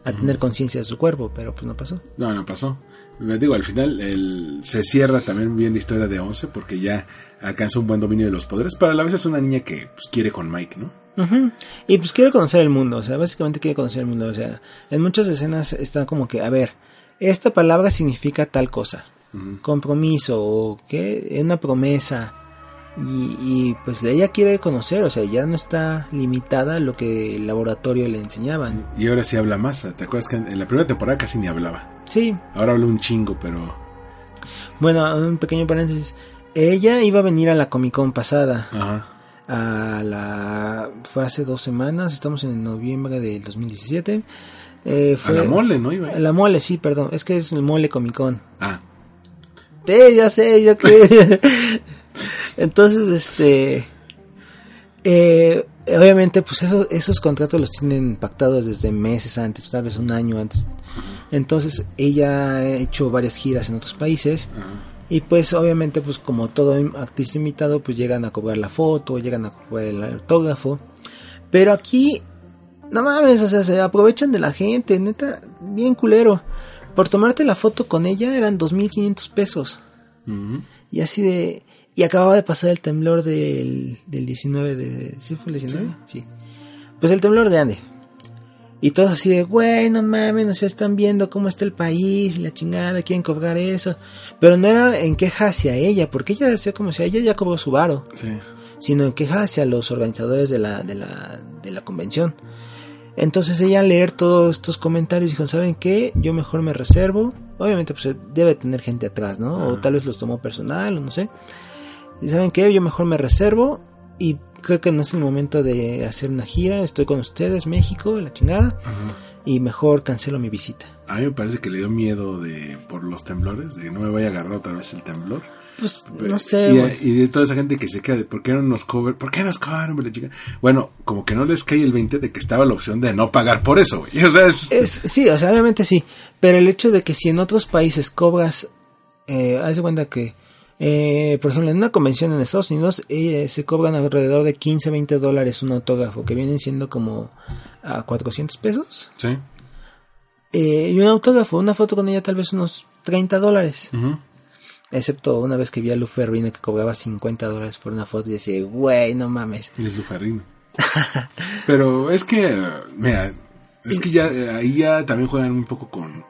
a tener conciencia de su cuerpo, pero pues no pasó. No, no pasó. Me digo, al final el, se cierra también bien la historia de Once porque ya alcanza un buen dominio de los poderes, pero a la vez es una niña que pues, quiere con Mike, ¿no? Ujú. Y pues quiere conocer el mundo, o sea, básicamente quiere conocer el mundo, o sea, en muchas escenas está como que, a ver, esta palabra significa tal cosa, compromiso o qué, una promesa, y, y, pues ella quiere conocer, o sea, ya no está limitada a lo que el laboratorio le enseñaban. Y ahora sí habla más. ¿Te acuerdas que en, en la primera temporada casi ni hablaba? Sí, Ahora habla un chingo, pero... bueno, un pequeño paréntesis, ella iba a venir a la Comic Con pasada, Ajá. A la fue hace dos semanas, estamos en noviembre del 2017. Eh, A fue, la mole, ¿no? Iba A la mole, sí, perdón, es que es el mole Comic Con. Ah, Sí, ya sé, yo que. *laughs* Entonces, este. eh, obviamente, pues esos, esos contratos los tienen pactados desde meses antes, tal vez un año antes. Entonces, ella ha hecho varias giras en otros países. ajá. Y pues, obviamente, pues como todo artista invitado, pues llegan a cobrar la foto, llegan a cobrar el autógrafo. Pero aquí, no mames, o sea, se aprovechan de la gente, neta, bien culero. Por tomarte la foto con ella eran 2.500 pesos. Ujú. Y así de... Y acababa de pasar el temblor del, del 19 de... ¿Sí fue el 19? Sí. Pues el temblor de Ande. Y todos así de, güey, no mames, no se están viendo cómo está el país, la chingada, quieren cobrar eso. Pero no era en queja hacia ella, porque ella decía como si ella ya cobró su varo, Sí. sino en queja hacia los organizadores de la, de la, de la convención. Entonces ella al leer todos estos comentarios dijo, ¿saben qué? Yo mejor me reservo. Obviamente pues debe tener gente atrás, ¿no? O Ajá. tal vez los tomó personal, o no sé. Y ¿saben qué? Yo mejor me reservo y creo que no es el momento de hacer una gira. Estoy con ustedes, México, la chingada. Ajá. Y mejor cancelo mi visita. A mí me parece que le dio miedo de por los temblores, de que no me vaya a agarrar otra vez el temblor. Pues no sé, y, de toda esa gente que se queda de ¿por qué no nos cobran? ¿Por qué nos la chica? Bueno, como que no les cae el 20 de que estaba la opción de no pagar por eso, güey. O sea, es... Es, sí, o sea, obviamente sí. Pero el hecho de que si en otros países cobras, eh, haz de cuenta que Eh, por ejemplo, en una convención en Estados Unidos eh, se cobran alrededor de 15, 20 dólares un autógrafo, que vienen siendo como a 400 pesos. Sí. Eh, y un autógrafo, una foto con ella tal vez unos 30 dólares. Excepto una vez que vi a Lu Ferrino que cobraba 50 dólares por una foto y decía, güey, no mames. Y es Luferrino. *laughs* Pero es que, mira, es que ya eh, ahí ya también juegan un poco con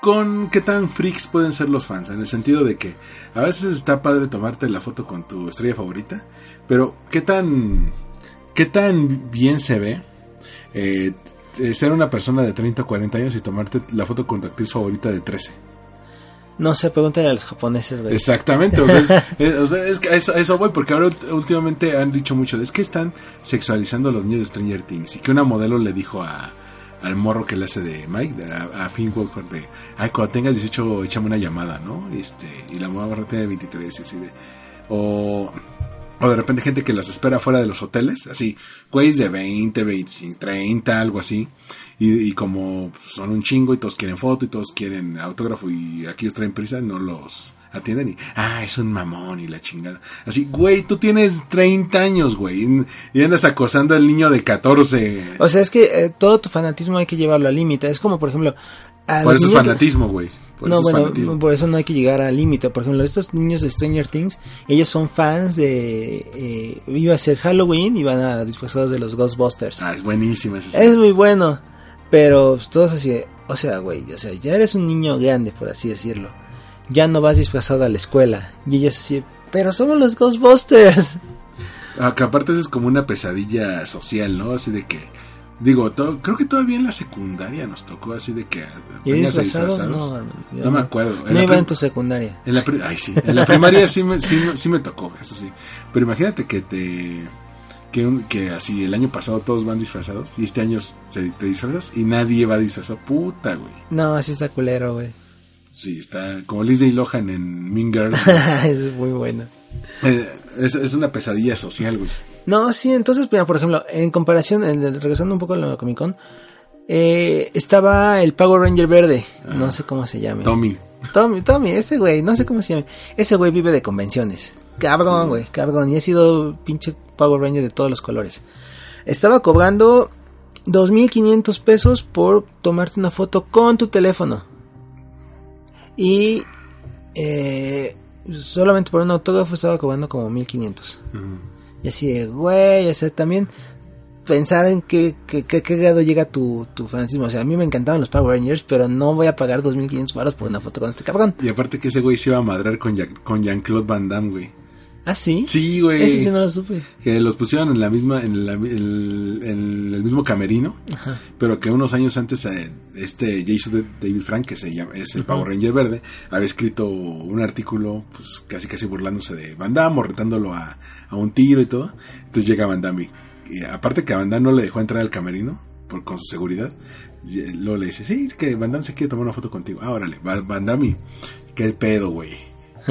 con qué tan freaks pueden ser los fans, en el sentido de que a veces está padre tomarte la foto con tu estrella favorita, pero qué tan qué tan bien se ve eh, eh, ser una persona de 30 o 40 años y tomarte la foto con tu actriz favorita de 13. No sé, pregúntale a los japoneses, güey. Exactamente, o sea, es, *laughs* es- o sea, es que a eso, voy, porque ahora últimamente han dicho mucho, de, es que están sexualizando a los niños de Stranger Things, y que una modelo le dijo a, al morro que le hace de Mike, a, a Finn de, ay, cuando tengas 18, échame una llamada, ¿no? Este, y la morra tiene 23, y así de, o, o de repente gente que las espera fuera de los hoteles, así, güeyes de 20, 25, 30, algo así. Y, y como son un chingo y todos quieren foto y todos quieren autógrafo y aquellos traen prisa, no los atienden y, ah, es un mamón y la chingada. Así, güey, tú tienes 30 años, güey, y, andas acosando al niño de 14. O sea, es que eh, todo tu fanatismo hay que llevarlo al límite. Es como, por ejemplo... a Por eso es de- fanatismo, güey. Por no, bueno, fanatismo. por eso no hay que llegar al límite. Por ejemplo, estos niños de Stranger Things, ellos son fans de... Eh, iba a ser Halloween y van a disfrazados de los Ghostbusters. Ah, es buenísima esa Es muy bueno, pero pues, todos así, o sea, güey, o sea, ya eres un niño grande, por así decirlo. Ya no vas disfrazado a la escuela. Y ellos así, pero somos los Ghostbusters. Ah, que aparte eso es como una pesadilla social, ¿no? Así de que, digo, creo que todavía en la secundaria nos tocó así de que disfrazados. No, yo No me acuerdo. En No iba en tu secundaria. En la, ay, sí. en la primaria sí me, sí, me- sí me tocó, eso sí. Pero imagínate que te. Que, un- que así el año pasado todos van disfrazados y este año se- te disfrazas y nadie va disfrazado. Puta, güey. No, así está culero, güey. Sí, está como Lindsay Lohan en Mean Girls. *laughs* es muy bueno. Eh, es, es una pesadilla social, güey. No, sí, entonces, mira, por ejemplo, en comparación, en regresando un poco a la Comic Con, eh, estaba el Power Ranger verde, no sé cómo se llame. Tommy. Tommy, Tommy, ese güey, no sé cómo se llama. Ese güey vive de convenciones. Cabrón, güey, cabrón. Y ha sido pinche Power Ranger de todos los colores. Estaba cobrando 2.500 pesos por tomarte una foto con tu teléfono. Y eh, solamente por un autógrafo estaba cobrando como 1.500. Y así de, güey, o sea, también pensar en qué, qué, qué, qué grado llega tu, tu fanatismo. O sea, a mí me encantaban los Power Rangers, pero no voy a pagar 2.500 baros por una foto con este cabrón. Y aparte que ese güey se iba a madrar con, con Jean-Claude Van Damme, güey. ¿Ah, sí? Sí, güey. Ese sí no lo supe. Que los pusieron en la misma, en, la- el, en el mismo camerino, pero que unos años antes eh, este Jason David Frank, que se llama, es el Power Ranger verde, había escrito un artículo, pues casi casi burlándose de Van Damme, o retándolo a, a un tiro y todo. Entonces llega Van Damme y, y aparte que a Van Damme no le dejó entrar al camerino por, con su seguridad, eh, luego le dice, sí, que Van Damme se quiere tomar una foto contigo. Ah, órale, Va- Van Damme, qué pedo, güey.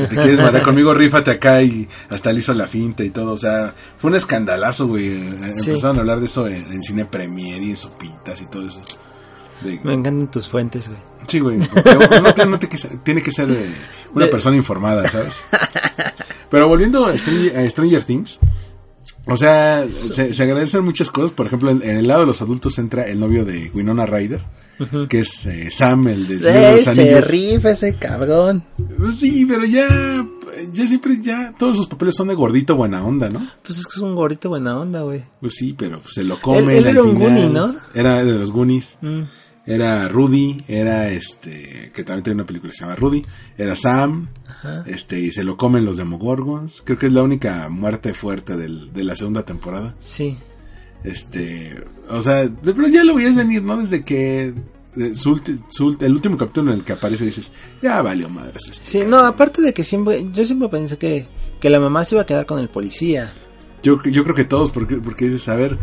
¿Te quieres mandar conmigo? Rífate acá y hasta le hizo la finta y todo. O sea, fue un escandalazo, güey. Eh, Sí. Empezaron a hablar de eso en, en cine premier y en sopitas y todo eso. De- Me encantan tus fuentes, güey. sí, güey. Uno, tiene que ser, tiene que ser eh, una persona informada, ¿sabes? Pero volviendo a Stranger, a Stranger Things. O sea, se, se agradecen muchas cosas. Por ejemplo, en, en el lado de los adultos entra el novio de Winona Ryder. Que es eh, Sam, el de Señor de los se Anillos. rifa ese cabrón. Pues Sí, pero ya, ya siempre, ya todos sus papeles son de gordito buena onda, ¿no? Pues es que es un gordito buena onda, güey. Pues sí, pero se lo comen Él- él al era un final. Goonie, ¿no? Era de los Goonies. Mm. Era Rudy, era este, que también tiene una película que se llama Rudy. Era Sam, Ajá. este, y se lo comen los Demogorgons. Creo que es la única muerte fuerte del- de la segunda temporada. Sí. Este, o sea, pero ya lo veías venir, ¿no? Desde que su ulti- su ulti- el último capítulo en el que aparece dices, ya valió madres este. Sí, no, aparte de que siempre, yo siempre pensé que, que la mamá se iba a quedar con el policía. Yo, yo creo que todos, porque, porque dices, a ver,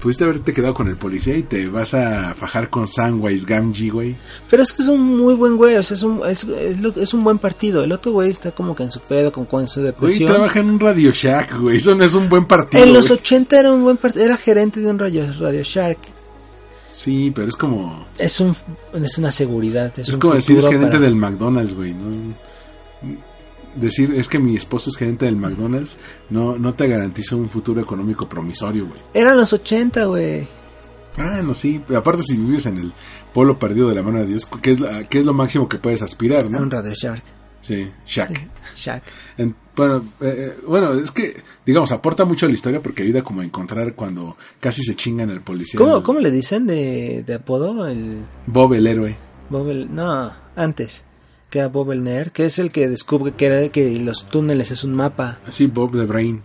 pudiste haberte quedado con el policía y te vas a fajar con Samwise Gamgee, güey. Pero es que es un muy buen güey, o sea, es un, es, es es un buen partido. El otro güey está como que en su pedo, con, con su Güey, depresión. trabaja en un Radio Shack, güey. Eso no es un buen partido. en los güey. 80 era un buen partido, era gerente de un radio, radio Shark. Sí, pero es como. Es un, es una seguridad, es, Es, un como decir, es gerente para- del McDonald's, güey. No, decir, es que mi esposo es gerente del McDonald's, no, no te garantiza un futuro económico promisorio, güey. Eran los 80, güey. Ah, no, sí. Aparte, si vives en el pueblo perdido de la mano de Dios, ¿qué es, la- qué es lo máximo que puedes aspirar, no? Un Radio Shark. Sí, Shaq. Shaq. En- bueno, eh, eh, bueno, es que, digamos, aporta mucho a la historia porque ayuda como a encontrar cuando casi se chingan al policía. ¿Cómo, el- ¿Cómo le dicen de, de apodo? El Bob el héroe. Bob el- No, antes. Bob el Nerd, que es el que descubre que, era, que los túneles es un mapa. Así, Bob the Brain.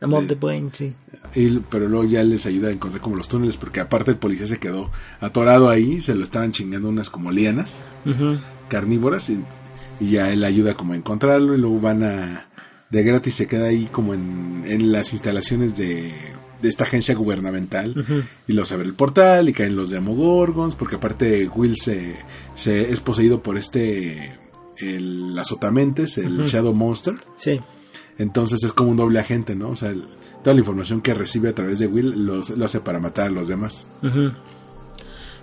A Bob Eh, the Brain, sí. Y- pero luego ya les ayuda a encontrar como los túneles porque aparte el policía se quedó atorado ahí, se lo estaban chingando unas como lianas carnívoras y, y ya él ayuda como a encontrarlo y luego van a de gratis se queda ahí como en, en las instalaciones de, de esta agencia gubernamental y los abre el portal y caen los Demogorgons porque aparte Will se, se es poseído por este el azotamentes el Ujú. Shadow Monster Sí. entonces es como un doble agente no o sea el- toda la información que recibe a través de Will los, lo hace para matar a los demás.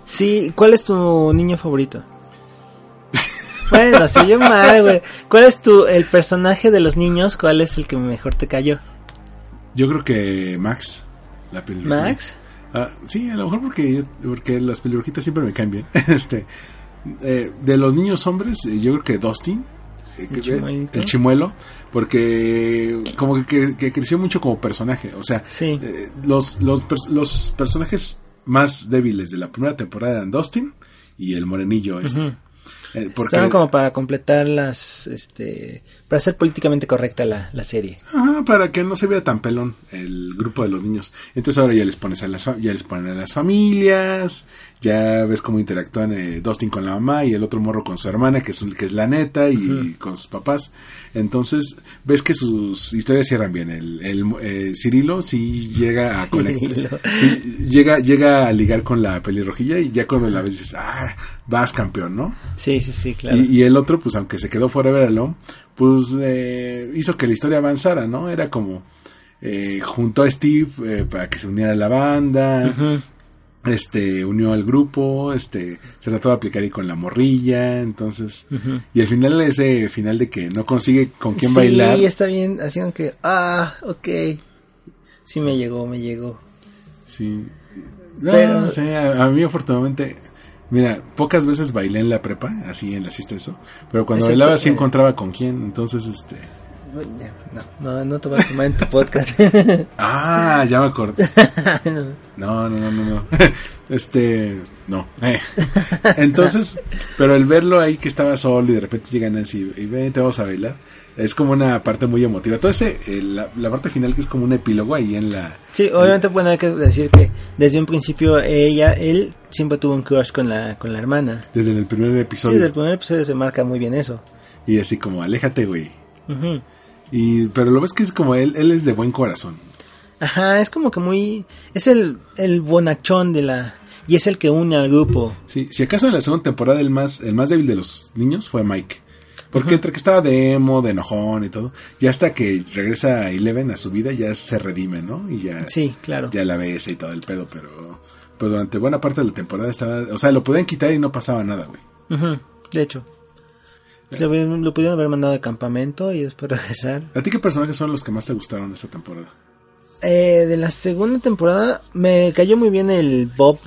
Sí, ¿cuál es tu niño favorito? *laughs* bueno, se yo mal, güey. ¿Cuál es tu, el personaje de los niños? ¿Cuál es el que mejor te cayó? yo creo que Max la. ¿Max? Ah, sí, a lo mejor porque, porque las pelirrojitas siempre me caen bien. *laughs* este, eh, de los niños hombres, eh, yo creo que Dustin, eh, ¿El chimuelo, porque como que, que- creció mucho como personaje. O sea, Sí. eh, los, los, los personajes más débiles de la primera temporada eran Dustin y el morenillo este. Eh, porque, Estaban como para completar las, este, para ser políticamente correcta la, la serie. Ajá, para que no se vea tan pelón el grupo de los niños. Entonces ahora ya les pones a las ya les ponen a las familias, ya ves cómo interactúan eh, Dustin con la mamá y el otro morro con su hermana, que es, que es la neta, y con sus papás. Entonces ves que sus historias cierran bien. El, el eh, Cirilo sí llega a *laughs* conectar, sí, llega, llega a ligar con la pelirrojilla y ya cuando la ves dices, ah, vas campeón, ¿no? Sí, sí, sí, claro. Y, y el otro, pues aunque se quedó Forever Alone, pues eh, hizo que la historia avanzara, ¿no? Era como eh, junto a Steve eh, para que se uniera a la banda, este unió al grupo, este se trató de aplicar ahí con la morrilla, entonces y al final ese final de que no consigue con quién sí, bailar. está bien, así que, ah, ok. Sí me llegó, me llegó. Sí. No, Pero- no sé, a, a mí afortunadamente, mira, pocas veces bailé en la prepa, así en las fiestas eso, pero cuando Excepto bailaba sí que- encontraba con quién, entonces este No, no, no te voy a tomar en tu podcast. *laughs* Ah, ya me acordé. *laughs* No, no, no, no, no. *laughs* Este, no. Eh. Entonces, pero el verlo ahí que estaba solo y de repente llega Nancy y ven, te vamos a bailar, es como una parte muy emotiva. Todo ese, eh, la, la parte final que es como un epílogo ahí en la... Sí, obviamente bueno, hay que decir que desde un principio ella, él siempre tuvo un crush con la, con la hermana. Desde el primer Sí, episodio. desde el primer episodio se marca muy bien eso. Y así como, aléjate, güey. Y, pero lo ves que es como él, él es de buen corazón. Ajá, es como que muy... Es el, el bonachón de la... Y es el que une al grupo. Sí, si acaso en la segunda temporada el más, el más débil de los niños fue Mike. Porque entre que estaba de emo, de enojón y todo, ya hasta que regresa Eleven a su vida ya se redime, ¿no? Y ya, Sí, claro. ya la besa y todo el pedo, pero, pero durante buena parte de la temporada estaba, o sea, lo podían quitar y no pasaba nada, güey. De hecho. Lo, lo pudieron haber mandado de campamento y después *laughs* regresar. ¿A ti qué personajes son los que más te gustaron esta temporada? Eh, de la segunda temporada me cayó muy bien el Bob.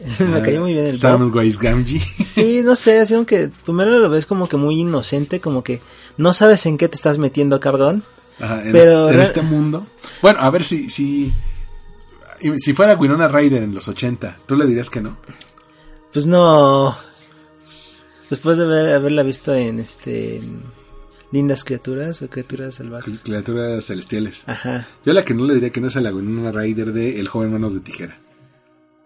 *laughs* me cayó muy bien el. Samwise Gamgee. Sí, no sé, así como que primero lo ves como que muy inocente, como que no sabes en qué te estás metiendo, cabrón. Ajá, en, Pero este, en este mundo. Bueno, a ver si, si, si fuera Winona Ryder en los 80, ¿tú le dirías que no? Pues no. Después de haber, haberla visto en este Lindas Criaturas o Criaturas Salvajes. Criaturas celestiales. Ajá. Yo la que no le diría que no es a la Winona Ryder de El joven manos de tijera.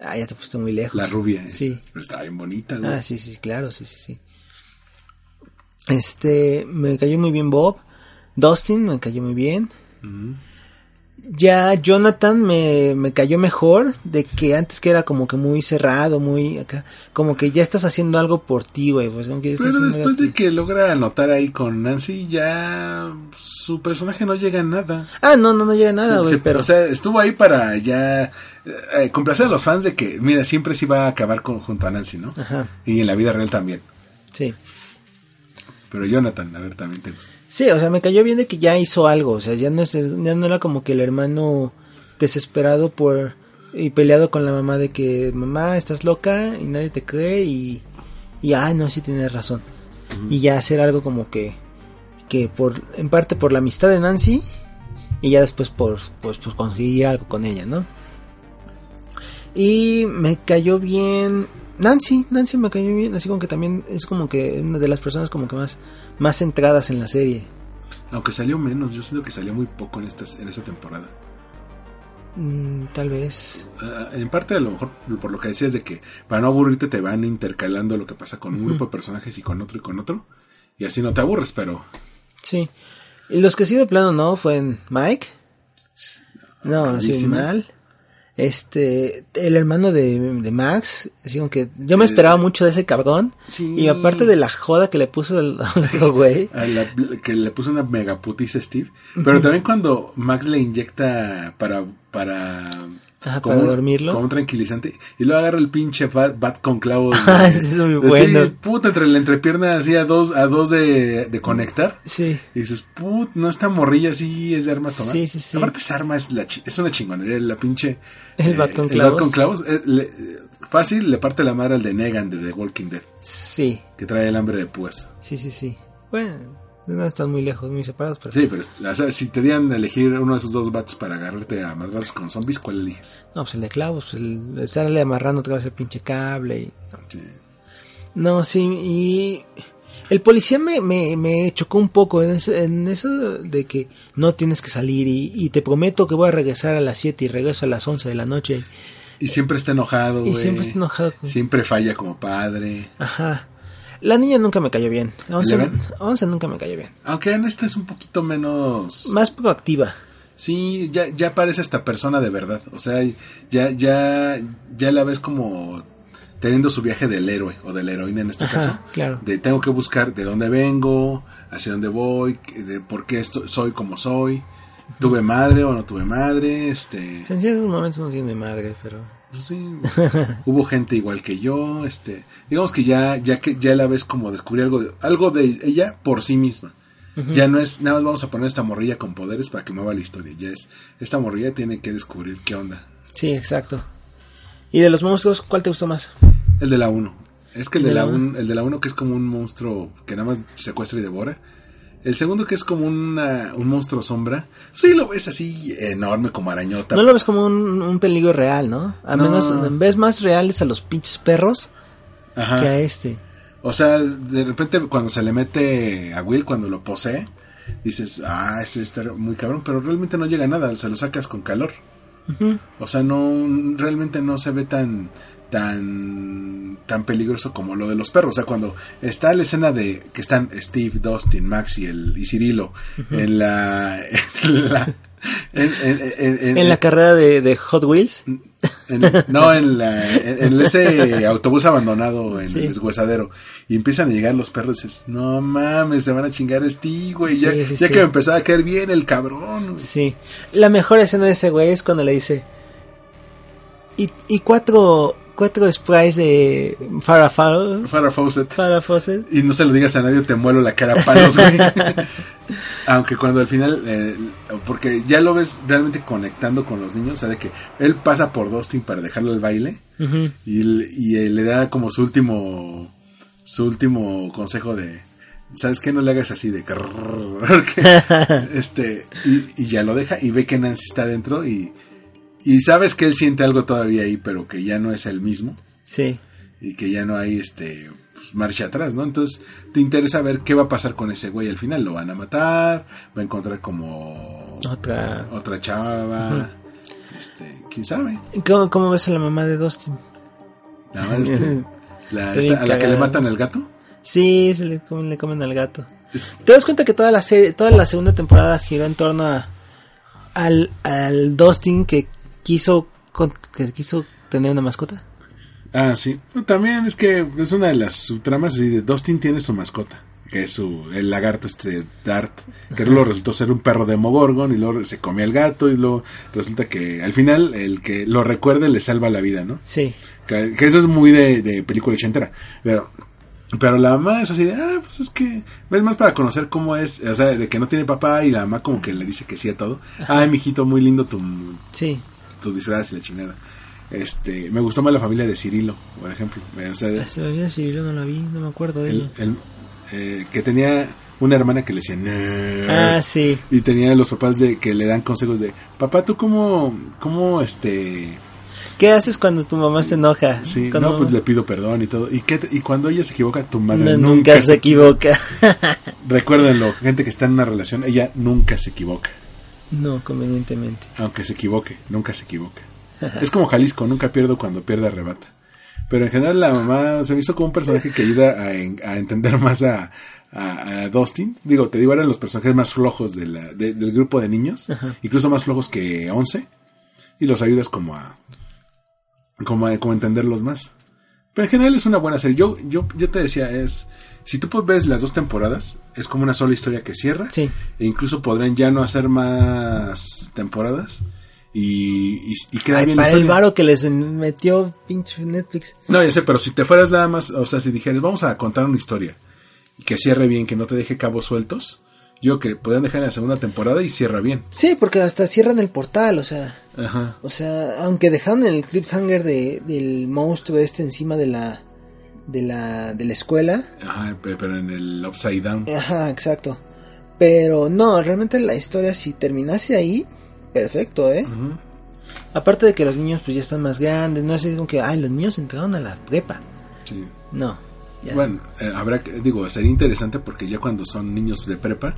Ah, ya te fuiste muy lejos. La rubia. eh. Sí. Pero estaba bien bonita, güey. Ah, sí, sí, claro, sí, sí, sí. Este, me cayó muy bien Bob. Dustin me cayó muy bien. Ujú. Ya Jonathan me, me cayó mejor de que antes que era como que muy cerrado, muy acá, como que ya estás haciendo algo por ti, güey. Pues, Pero después de que logra anotar ahí con Nancy, ya su personaje no llega a nada. Ah, no, no, no llega nada, Se- güey, se- pero... O sea, estuvo ahí para ya eh, complacer a los fans de que, mira, siempre sí va a acabar con, junto a Nancy, ¿no? Ajá, Y en la vida real también. sí. Pero Jonathan, a ver, también te gusta. Sí, o sea, me cayó bien de que ya hizo algo, o sea, ya no, es, ya no era como que el hermano desesperado por y peleado con la mamá de que mamá estás loca y nadie te cree y y ay no sí tienes razón y ya hacer algo como que que por en parte por la amistad de Nancy y ya después por pues, pues conseguir algo con ella no y me cayó bien Nancy Nancy me cayó bien así como que también es como que una de las personas como que más más centradas en la serie Aunque salió menos, yo siento que salió muy poco en, estas, en esta temporada. Mm, tal vez Ah, en parte a lo mejor por lo que decías de que para no aburrirte te van intercalando lo que pasa con un grupo de personajes y con otro y con otro. Y así no te aburres, pero... Sí. Y los que sí de plano no fue en Mike. No, así mal. Este, el hermano de, de Max, así como que yo me esperaba mucho de ese cabrón. sí. Y aparte de la joda que le puso al *laughs* otro güey. que le puso una mega putiza a Steve. Pero también cuando Max le inyecta para... para Ajá, como para un- dormirlo. Como un tranquilizante. Y luego agarra el pinche bat, bat con clavos. *laughs* Ah, es muy bueno. Steve, puta, entre la entrepierna así a dos, a dos de, de conectar. Sí, Y dices, put, no esta morrilla así es de arma tomar. Sí, sí, sí. Aparte esa arma es, la es una chingonería, la pinche... El bat con El clavos. bat con clavos. eh, le- eh, fácil, le parte la madre al de Negan de The Walking Dead, sí, que trae el hambre de púas. sí, sí, sí. Bueno, no están muy lejos, muy separados, pero Sí, pero es- o sea, si te dieran a elegir uno de esos dos bats para agarrarte a madrazos con zombies, ¿cuál eliges? No, pues el de clavos, pues el estarle amarrando otra vez el pinche cable y... Sí. No, sí, y el policía me, me, me chocó un poco en eso, en eso de que no tienes que salir y, y te prometo que voy a regresar a las 7 y regreso a las 11 de la noche. Y siempre está enojado, Y siempre está enojado. Siempre falla como padre. Ajá. La niña nunca me cayó bien. A 11, ¿Eleven? a 11 nunca me cayó bien. Aunque en esta es un poquito menos... Más proactiva. Sí, ya, ya parece esta persona de verdad. O sea, ya, ya, ya la ves como teniendo su viaje del héroe o de la heroína en este Ajá, caso. claro. De tengo que buscar de dónde vengo, hacia dónde voy, de por qué esto- soy como soy. Tuve madre o no tuve madre, este, En ciertos momentos no tiene madre, pero... pues sí, hubo gente igual que yo, este, digamos que ya, ya que ya la ves como descubrir algo de, algo de ella por sí misma. Ya no es, nada más vamos a poner esta morrilla con poderes para que mueva la historia. Ya es, esta morrilla tiene que descubrir qué onda. Sí, exacto. ¿Y de los monstruos, cuál te gustó más? El de la 1. Es que el de ¿De la la 1, el de la 1 que es como un monstruo que nada más secuestra y devora. El segundo que es como una, un monstruo sombra. Sí, lo ves así enorme como arañota. No lo ves como un, un peligro real, ¿no? A No. menos ves más reales a los pinches perros Ajá. que a este. O sea, de repente cuando se le mete a Will, cuando lo posee, dices, ah, este está muy cabrón, pero realmente no llega a nada, se lo sacas con calor. Ujú. O sea, no, realmente no se ve tan, tan, tan peligroso como lo de los perros. O sea, cuando está la escena de que están Steve, Dustin, Max y, el, y Cirilo en la, en la, en, en- en- en- En la carrera de, de Hot Wheels. no, en, la, en, ese autobús abandonado en Sí. el deshuesadero. Y empiezan a llegar los perros y dices, no mames, se van a chingar a Steve, güey. ya Sí, que me empezaba a caer bien el cabrón. güey. Sí. La mejor escena de ese güey es cuando le dice. Y, y cuatro, cuatro sprays de Farrah Fawcett. Farrah Fawcett. Farrah Fawcett. Y no se lo digas a nadie, te muelo la cara palos, güey. *laughs* Aunque cuando al final, eh, porque ya lo ves realmente conectando con los niños, o sea, de que él pasa por Dustin para dejarlo al baile y, le da como su último, su último consejo de, ¿sabes qué? No le hagas así de... *laughs* *laughs* este, y, y ya lo deja y ve que Nancy está dentro y, y sabes que él siente algo todavía ahí, pero que ya no es el mismo Sí. y que ya no hay este pues, marcha atrás, ¿no? Entonces te interesa ver qué va a pasar con ese güey al final, lo van a matar, va a encontrar como Otra. otra chava, este, quién sabe, ¿Y ¿Cómo, cómo ves a la mamá de Dustin? la, más, *laughs* este, la- Está bien esta- a la que le matan al gato. Sí, se le comen, le comen al gato. ¿Te das cuenta que toda la serie, toda la segunda temporada giró en torno a al, al Dustin que quiso con- que quiso tener una mascota? Ah, sí. Pues también es que es una de las subtramas así de Dustin tiene su mascota, que es su el lagarto este Dart, que luego resultó ser un perro Demogorgon y luego se come al gato y luego resulta que al final el que lo recuerde le salva la vida, ¿no? Sí. Que, que eso es muy de, de película ochentera. Pero Pero la mamá es así de, ah, pues es que, ves más para conocer cómo es, o sea, de que no tiene papá y la mamá como que le dice que sí a todo. Ay, mijito, muy lindo tu, Sí. Tu disfraz y la chingada. Este, me gustó más la familia de Cirilo, por ejemplo. O sea, Se me olvida si yo no la vi, no me acuerdo de el- ella. el- eh, que tenía una hermana que le decía. Ah, sí. Y tenía los papás de que le dan consejos de, papá, tú cómo, cómo, este, ¿Qué haces cuando tu mamá se enoja? sí, Cuando- no, pues le pido perdón y todo. Y, qué te- y cuando ella se equivoca, tu madre No, nunca, nunca se equivoca. *laughs* Recuérdenlo, gente que está en una relación, ella nunca se equivoca. No, convenientemente. Aunque se equivoque, nunca se equivoca. es como Jalisco, nunca pierdo cuando pierde arrebata. Pero en general la mamá se me hizo como un personaje que ayuda a, en- a entender más a, a, a Dustin. Digo, te digo, eran los personajes más flojos de la- de- del grupo de niños, incluso más flojos que 11, y los ayudas como a, como a, como entenderlos más. Pero en general es una buena serie. Yo, yo, yo te decía, es, si tú pues ves las dos temporadas, es como una sola historia que cierra. Sí. E incluso podrían ya no hacer más temporadas. Y, y, y queda Ay, bien la para el varo que les metió pinche Netflix. No, ya sé, pero si te fueras nada más, o sea, si dijeras, vamos a contar una historia y que cierre bien, que no te deje cabos sueltos, yo que podrían dejar en la segunda temporada y cierra bien. Sí, porque hasta cierran el portal, o sea, Ajá. o sea, aunque dejaron el cliffhanger de, del monstruo este encima de la de la de la escuela, Ajá, pe- pero en el Upside Down. ajá, exacto. Pero no, realmente la historia si terminase ahí, perfecto, ¿eh? Aparte de que los niños pues ya están más grandes, no es así como que, ay, los niños entraron a la prepa. Sí. No. ya. Bueno, eh, habrá que, digo, sería interesante porque ya cuando son niños de prepa,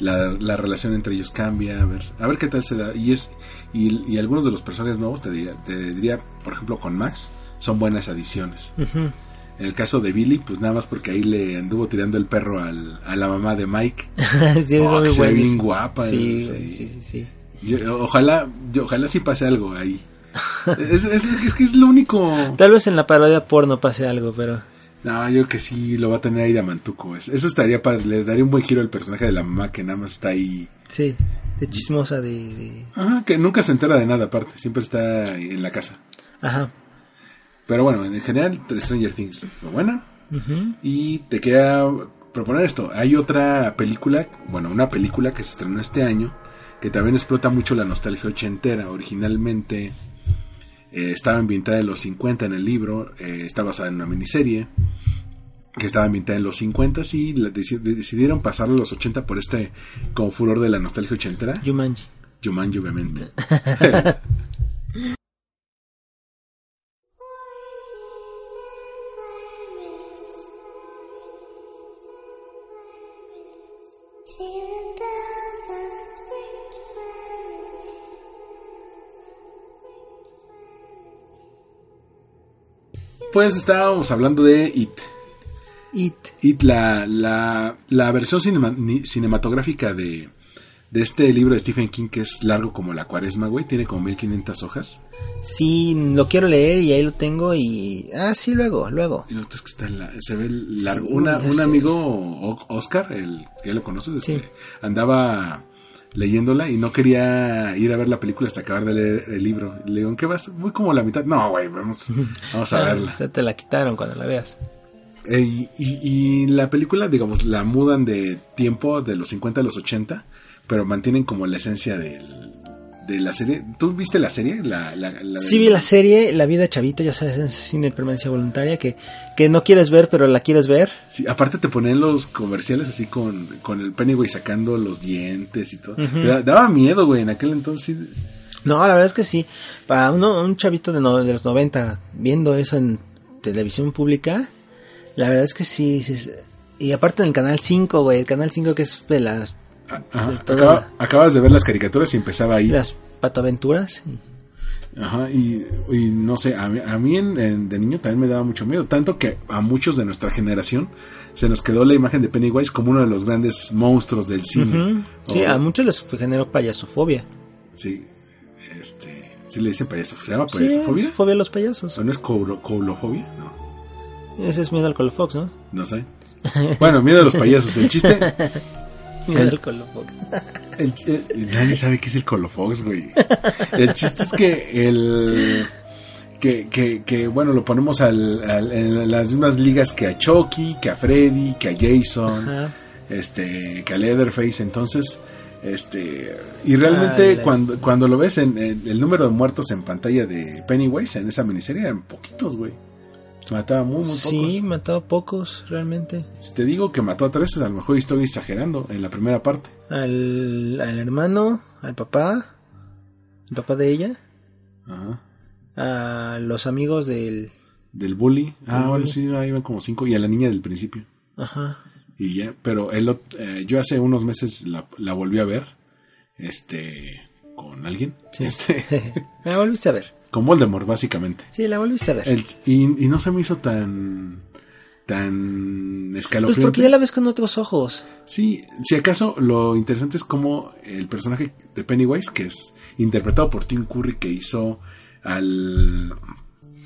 la, la relación entre ellos cambia, a ver, a ver qué tal se da. Y es, y, y algunos de los personajes nuevos, te diría, te diría, por ejemplo, con Max, son buenas adiciones. En el caso de Billy, pues nada más porque ahí le anduvo tirando el perro al, a la mamá de Mike. *laughs* sí, es Oh, que se ve bien guapa, Sí, sí. sí, sí, sí. Yo- ojalá, yo- ojalá sí pase algo ahí. *laughs* es, es- es que es lo único. Tal vez en la parodia porno pase algo, pero... No, yo creo que sí lo va a tener ahí de Mantuco. Es- Eso estaría para, le daría un buen giro al personaje de la mamá que nada más está ahí. Sí, de chismosa de... de- Ajá, que nunca se entera de nada aparte, siempre está en la casa. Ajá. Pero bueno, en general Stranger Things fue buena. Y te quería proponer esto. Hay otra película, bueno, una película que se estrenó este año, que también explota mucho la nostalgia ochentera. Originalmente eh, estaba ambientada en los 50 en el libro, eh, está basada en una miniserie que estaba ambientada en los 50 y la deci- decidieron pasarla a los 80 por este como furor de la nostalgia ochentera. Jumanji. Jumanji, obviamente. *laughs* Pues estábamos hablando de It. It. It, la, la, la versión cinema- cinematográfica de, de este libro de Stephen King, que es largo como la cuaresma, güey, tiene como 1500 hojas. Sí, lo quiero leer y ahí lo tengo y... Ah, sí, luego, luego. Y notas que está en la- se ve largo. Sí, Una- ya un amigo, Oscar, el que ya lo conoces, Sí. este, andaba leyéndola y no quería ir a ver la película hasta acabar de leer el libro. Le digo, ¿en qué vas? Voy como a la mitad. No, güey, vamos, vamos a *laughs* Ah, verla. ya te la quitaron cuando la veas. Eh, y, y- y la película, digamos, la mudan de tiempo de los 50 a los 80, pero mantienen como la esencia del- de la serie. ¿Tú viste la serie? La, la, la- Sí vi la serie La vida chavito, ya sabes, en cine de permanencia voluntaria que, que no quieres ver, pero la quieres ver. Sí, aparte te ponían los comerciales así con, con el Pennywise sacando los dientes y todo. Daba miedo, güey, en aquel entonces. No, la verdad es que sí. Para uno, un chavito de, no- de los 90 viendo eso en televisión pública, la verdad es que sí. sí y aparte en el canal 5, güey, el canal 5 que es de las, ajá. Todo. Acaba- acabas de ver las caricaturas y empezaba ahí. las patoaventuras. y- Ajá, y, y no sé, a mí, a mí en- en- de niño también me daba mucho miedo, tanto que a muchos de nuestra generación se nos quedó la imagen de Pennywise como uno de los grandes monstruos del cine. Sí, O- a muchos les generó payasofobia. Sí, este, sí le dicen payaso, ¿se llama Sí, payasofobia? fobia a los payasos. ¿O no es? No, Ese es miedo al colofox, ¿no? no sé. Bueno, miedo a los payasos, el chiste, *laughs* El- colofox. el *laughs* eh, nadie sabe qué es el colofox, güey. El chiste es que el que, que, que, bueno, lo ponemos al, al- en las mismas ligas que a Chucky, que a Freddy, que a Jason, Ajá. este, que a Leatherface, entonces, este, y realmente Ah, cuando, cuando lo ves en, en el número de muertos en pantalla de Pennywise en esa miniserie eran poquitos, güey. Mataba muy, muy Sí, pocos. mató a pocos, realmente. Si te digo que mató a tres, a lo mejor estoy exagerando en la primera parte. Al, al hermano, al papá, el papá de ella, Ajá. a los amigos del... Del bully. Ah, bueno, sí, ahí van como cinco. Y a la niña del principio. Ajá. Y ya, pero ot- eh, yo hace unos meses la, la volví a ver. Este. Con alguien. Sí. Este. *laughs* la volviste a ver. Con Voldemort, básicamente. Sí, la volviste a ver. El- y, y no se me hizo tan. tan Pues escalofriante. porque ya la ves con otros ojos. Sí, si acaso lo interesante es como el personaje de Pennywise, que es interpretado por Tim Curry, que hizo al,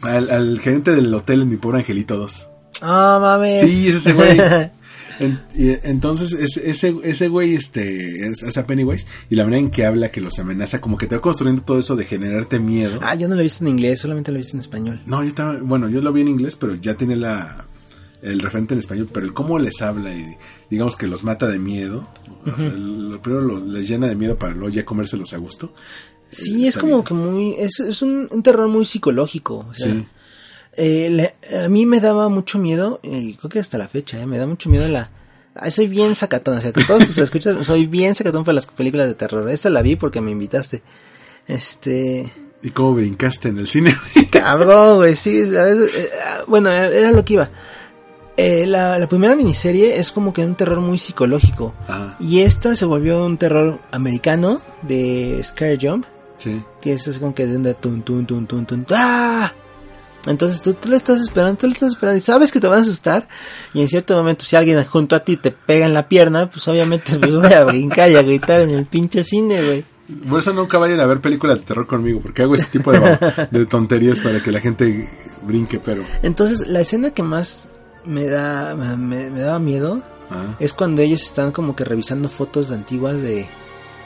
al, al gerente del hotel en Mi Pobre Angelito 2. Ah, mames. Sí, es ese güey. *laughs* En- y, entonces, ese, ese, ese güey este, es, es a Pennywise y la manera en que habla, que los amenaza, como que te va construyendo todo eso de generarte miedo. ah, yo no lo he visto en inglés, solamente lo he visto en español. No, yo estaba, bueno, yo lo vi en inglés, pero ya tiene la el referente en español, pero el cómo les habla y digamos que los mata de miedo, o sea, lo primero lo- les llena de miedo para luego ya comérselos a gusto. Sí, Eh, es como bien. que muy... Es, es un, un terror muy psicológico. O sea, Sí. Eh, le- a mí me daba mucho miedo, y creo que hasta la fecha, eh, me da mucho miedo la... soy bien sacatón, o sea, que todos tus escuchas, *laughs* soy bien sacatón para las películas de terror. Esta la vi porque me invitaste. Este... ¿Y cómo brincaste en el cine? *laughs* Cabrón, güey, sí, eh, ah, bueno, era lo que iba. Eh, la, la primera miniserie es como que un terror muy psicológico. Ah, Y esta se volvió un terror americano de Scare Jump. sí. Que es como que de tun tun tun tun tun ¡Ah! Entonces tú, tú le estás esperando, tú le estás esperando y sabes que te van a asustar. Y en cierto momento, si alguien junto a ti te pega en la pierna, pues obviamente pues, voy a brincar y a gritar en el pinche cine, güey. Por eso nunca vayan a ver películas de terror conmigo, porque hago ese tipo de, de tonterías para que la gente brinque, pero... Entonces, la escena que más me da me, me daba miedo ah, es cuando ellos están como que revisando fotos de antiguas de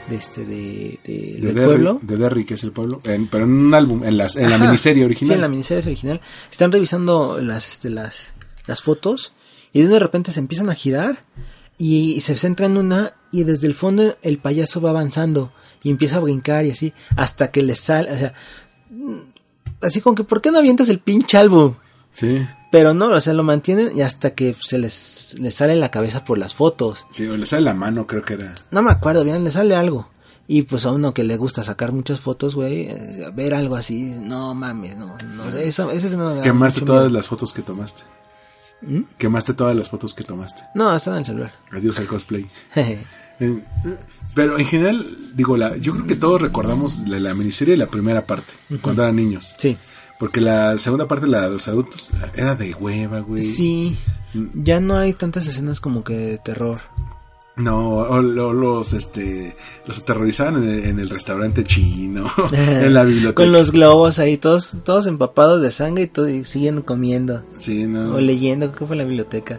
de este de, de- de del Derry, pueblo. de Derry, que es el pueblo, en- pero en un álbum, en, las, en la miniserie original. Sí, en la miniserie original. Están revisando las, este, las, las fotos y de repente se empiezan a girar y, se centra en una y desde el fondo el payaso va avanzando y empieza a brincar y así hasta que le sale, o sea, mm, así como que ¿por qué no avientas el pinche álbum? Sí, Pero no, o sea, lo mantienen y hasta que se les, les sale la cabeza por las fotos. sí, o le sale la mano, creo que era. No me acuerdo bien, le sale algo. Y pues a uno que le gusta sacar muchas fotos, güey, eh, ver algo así, no mames, no, no, eso, eso no me da Quemaste mucho todas miedo. las fotos que tomaste. ¿Mm? Quemaste todas las fotos que tomaste. No, está en el celular. Adiós al cosplay. *laughs* Eh, Pero en general, digo, la, yo creo que todos recordamos la, la miniserie de la primera parte, cuando eran niños. sí, Porque la segunda parte, la de los adultos, era de hueva, güey. sí, ya no hay tantas escenas como que de terror. No, o, los, este, los aterrorizaban en el, en el restaurante chino, *laughs* en la biblioteca. Con los globos ahí, todos, todos empapados de sangre y, todo, y siguen comiendo. Sí, no. O leyendo, que fue la biblioteca.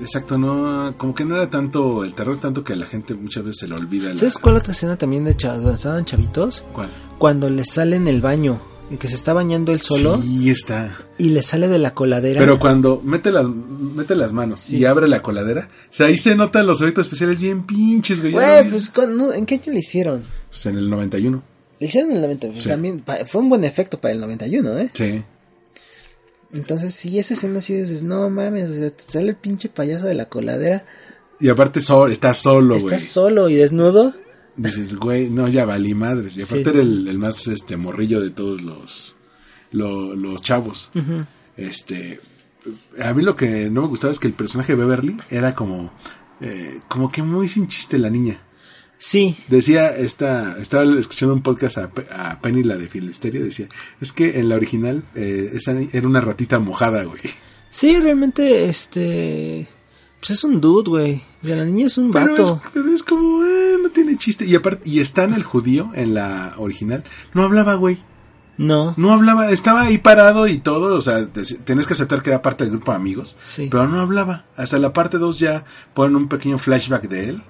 Exacto, no, como que no era tanto el terror, tanto que a la gente muchas veces se le olvida. la- ¿Sabes cuál otra escena también de chavos, estaban chavitos? ¿Cuál? Cuando le sale en el baño, que se está bañando él solo Sí, está. y le sale de la coladera. Pero cuando mete las, mete las manos Sí, y sí. abre la coladera, o sea, ahí se notan los efectos especiales bien pinches, güey. ¿ya lo Güey, pues, ¿cuándo- no, ¿en qué año le hicieron? Pues en el 91. Le hicieron en el 90, pues Sí. también, fue un buen efecto para el 91, ¿eh? Sí. Entonces, si esa escena así dices, no mames, o sea, te sale el pinche payaso de la coladera, Y aparte so- está solo, güey. estás solo y desnudo. Dices, güey, no, ya valí madres. Y aparte Sí. era el, el más este morrillo de todos los, lo- los chavos. Este, a mí lo que no me gustaba es que el personaje de Beverly era como, eh, como que muy sin chiste la niña. Sí, Decía, esta, estaba escuchando un podcast a, a Penny, la de Filisteria, decía, es que en la original eh, esa era una ratita mojada, güey. sí, realmente, este, pues es un dude, güey. O sea, la niña es un Pero es, vato. pero es como, eh, no tiene chiste. Y aparte, y está en el judío, en la original, no hablaba, güey. No, No hablaba, estaba ahí parado y todo, o sea, te- tenés que aceptar que era parte del grupo de amigos, Sí. pero no hablaba. Hasta la parte 2 ya ponen un pequeño flashback de él,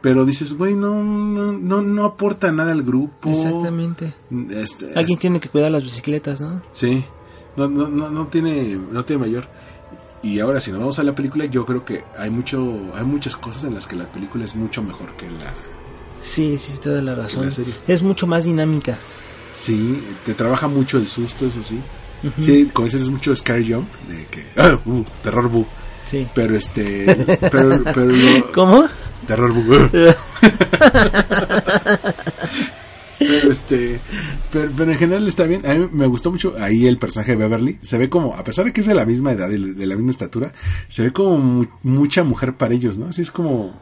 pero dices, güey, no, no, no, no aporta nada al grupo. Exactamente. Este, Alguien tiene que cuidar las bicicletas, ¿no? Sí, no, no, no, no tiene, no tiene mayor. Y ahora si nos vamos a la película, yo creo que hay mucho, hay muchas cosas en las que la película es mucho mejor que la. Sí, sí, te da la razón. La serie. Es mucho más dinámica. Sí, te trabaja mucho el susto, eso sí. Sí, como dices, es mucho scare jump, de que, *laughs* ah, uh, terror bu. Sí. Pero este, pero, pero *laughs* lo- ¿Cómo? terror bu. *laughs* Pero este, pero, pero en general está bien. A mí me gustó mucho ahí el personaje de Beverly. Se ve como, a pesar de que es de la misma edad y de la misma estatura, se ve como mu- mucha mujer para ellos, ¿no? Así es como,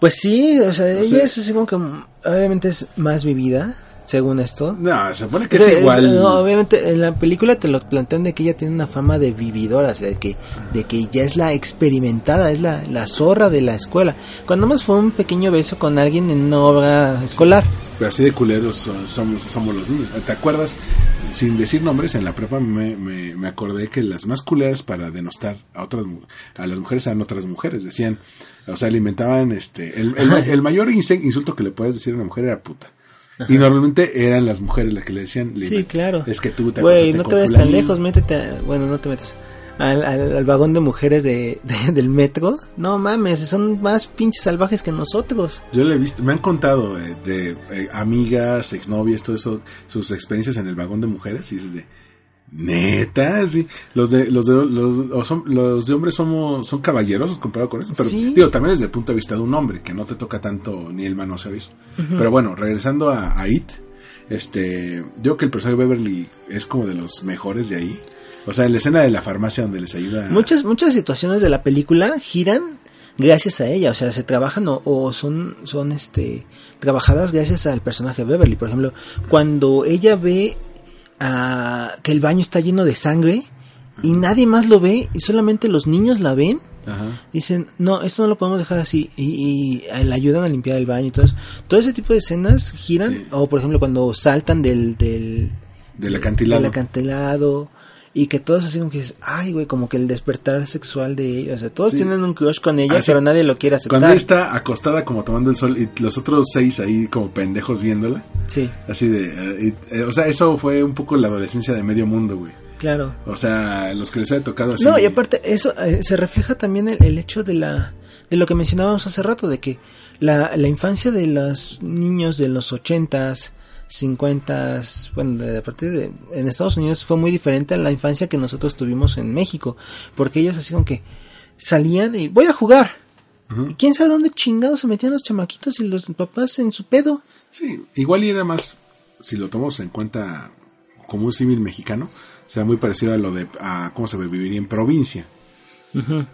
Pues sí, o sea, ella sea- es así como que mm, obviamente es más vivida, según esto. no, se supone que O sea, es igual. no, obviamente en la película te lo plantean de que ella tiene una fama de vividora, o sea, de que, de que ya es la experimentada, es la, la zorra de la escuela. Cuando más fue un pequeño beso con alguien en una obra escolar. Pero así de culeros son- somos, somos los niños. ¿Te acuerdas? Sin decir nombres, en la prepa me, me, me acordé que las más culeras para denostar a otras a las mujeres eran otras mujeres. Decían, o sea, alimentaban este. El, el, el mayor insulto que le puedes decir a una mujer era puta. Y normalmente eran las mujeres las que le decían. Sí, "Lime, claro. Es que tú te Güey, no te vayas tan fulanito". lejos, métete, a- bueno, no te metes. Al, al, al vagón de mujeres de, de- del metro. No mames, son más pinches salvajes que nosotros. Yo le he visto, me han contado eh, de eh, amigas, exnovias, todo eso, sus experiencias en el vagón de mujeres y dices de neta, sí, los de los de los, o son, los de hombres somos son caballerosos comparado con eso, pero Sí. digo también desde el punto de vista de un hombre que no te toca tanto ni el manoseo eso. Pero bueno, regresando a, a It, este, yo creo que el personaje de Beverly es como de los mejores de ahí. O sea, la escena de la farmacia donde les ayuda Muchas, muchas situaciones de la película giran gracias a ella, o sea, se trabajan o, o son, son este, trabajadas gracias al personaje de Beverly. Por ejemplo, cuando ella ve que el baño está lleno de sangre y nadie más lo ve y solamente los niños la ven, Ajá. dicen, no, esto no lo podemos dejar así y, y le ayudan a limpiar el baño y todo eso. Todo ese tipo de escenas giran, Sí. o por ejemplo cuando saltan del, del, del acantilado. del acantilado y que todos así como que dices, ay güey, como que el despertar sexual de ella, o sea, todos Sí. tienen un crush con ella, pero nadie lo quiere aceptar. Cuando ella está acostada como tomando el sol y los otros seis ahí como pendejos viéndola. Sí, Así de... eh, y, eh, o sea, eso fue un poco la adolescencia de medio mundo, güey. claro. O sea, los que les haya tocado así... No, y aparte eso eh, se refleja también el, el hecho de la de lo que mencionábamos hace rato de que la, la infancia de los niños de los ochentas, cincuentas, bueno, de, a partir de en Estados Unidos fue muy diferente a la infancia que nosotros tuvimos en México, porque ellos así como que salían y voy a jugar. ¿Y quién sabe dónde chingados se metían los chamaquitos y los papás en su pedo? Sí, igual y era más, si lo tomamos en cuenta como un civil mexicano, o sea, muy parecido a lo de a cómo se viviría en provincia.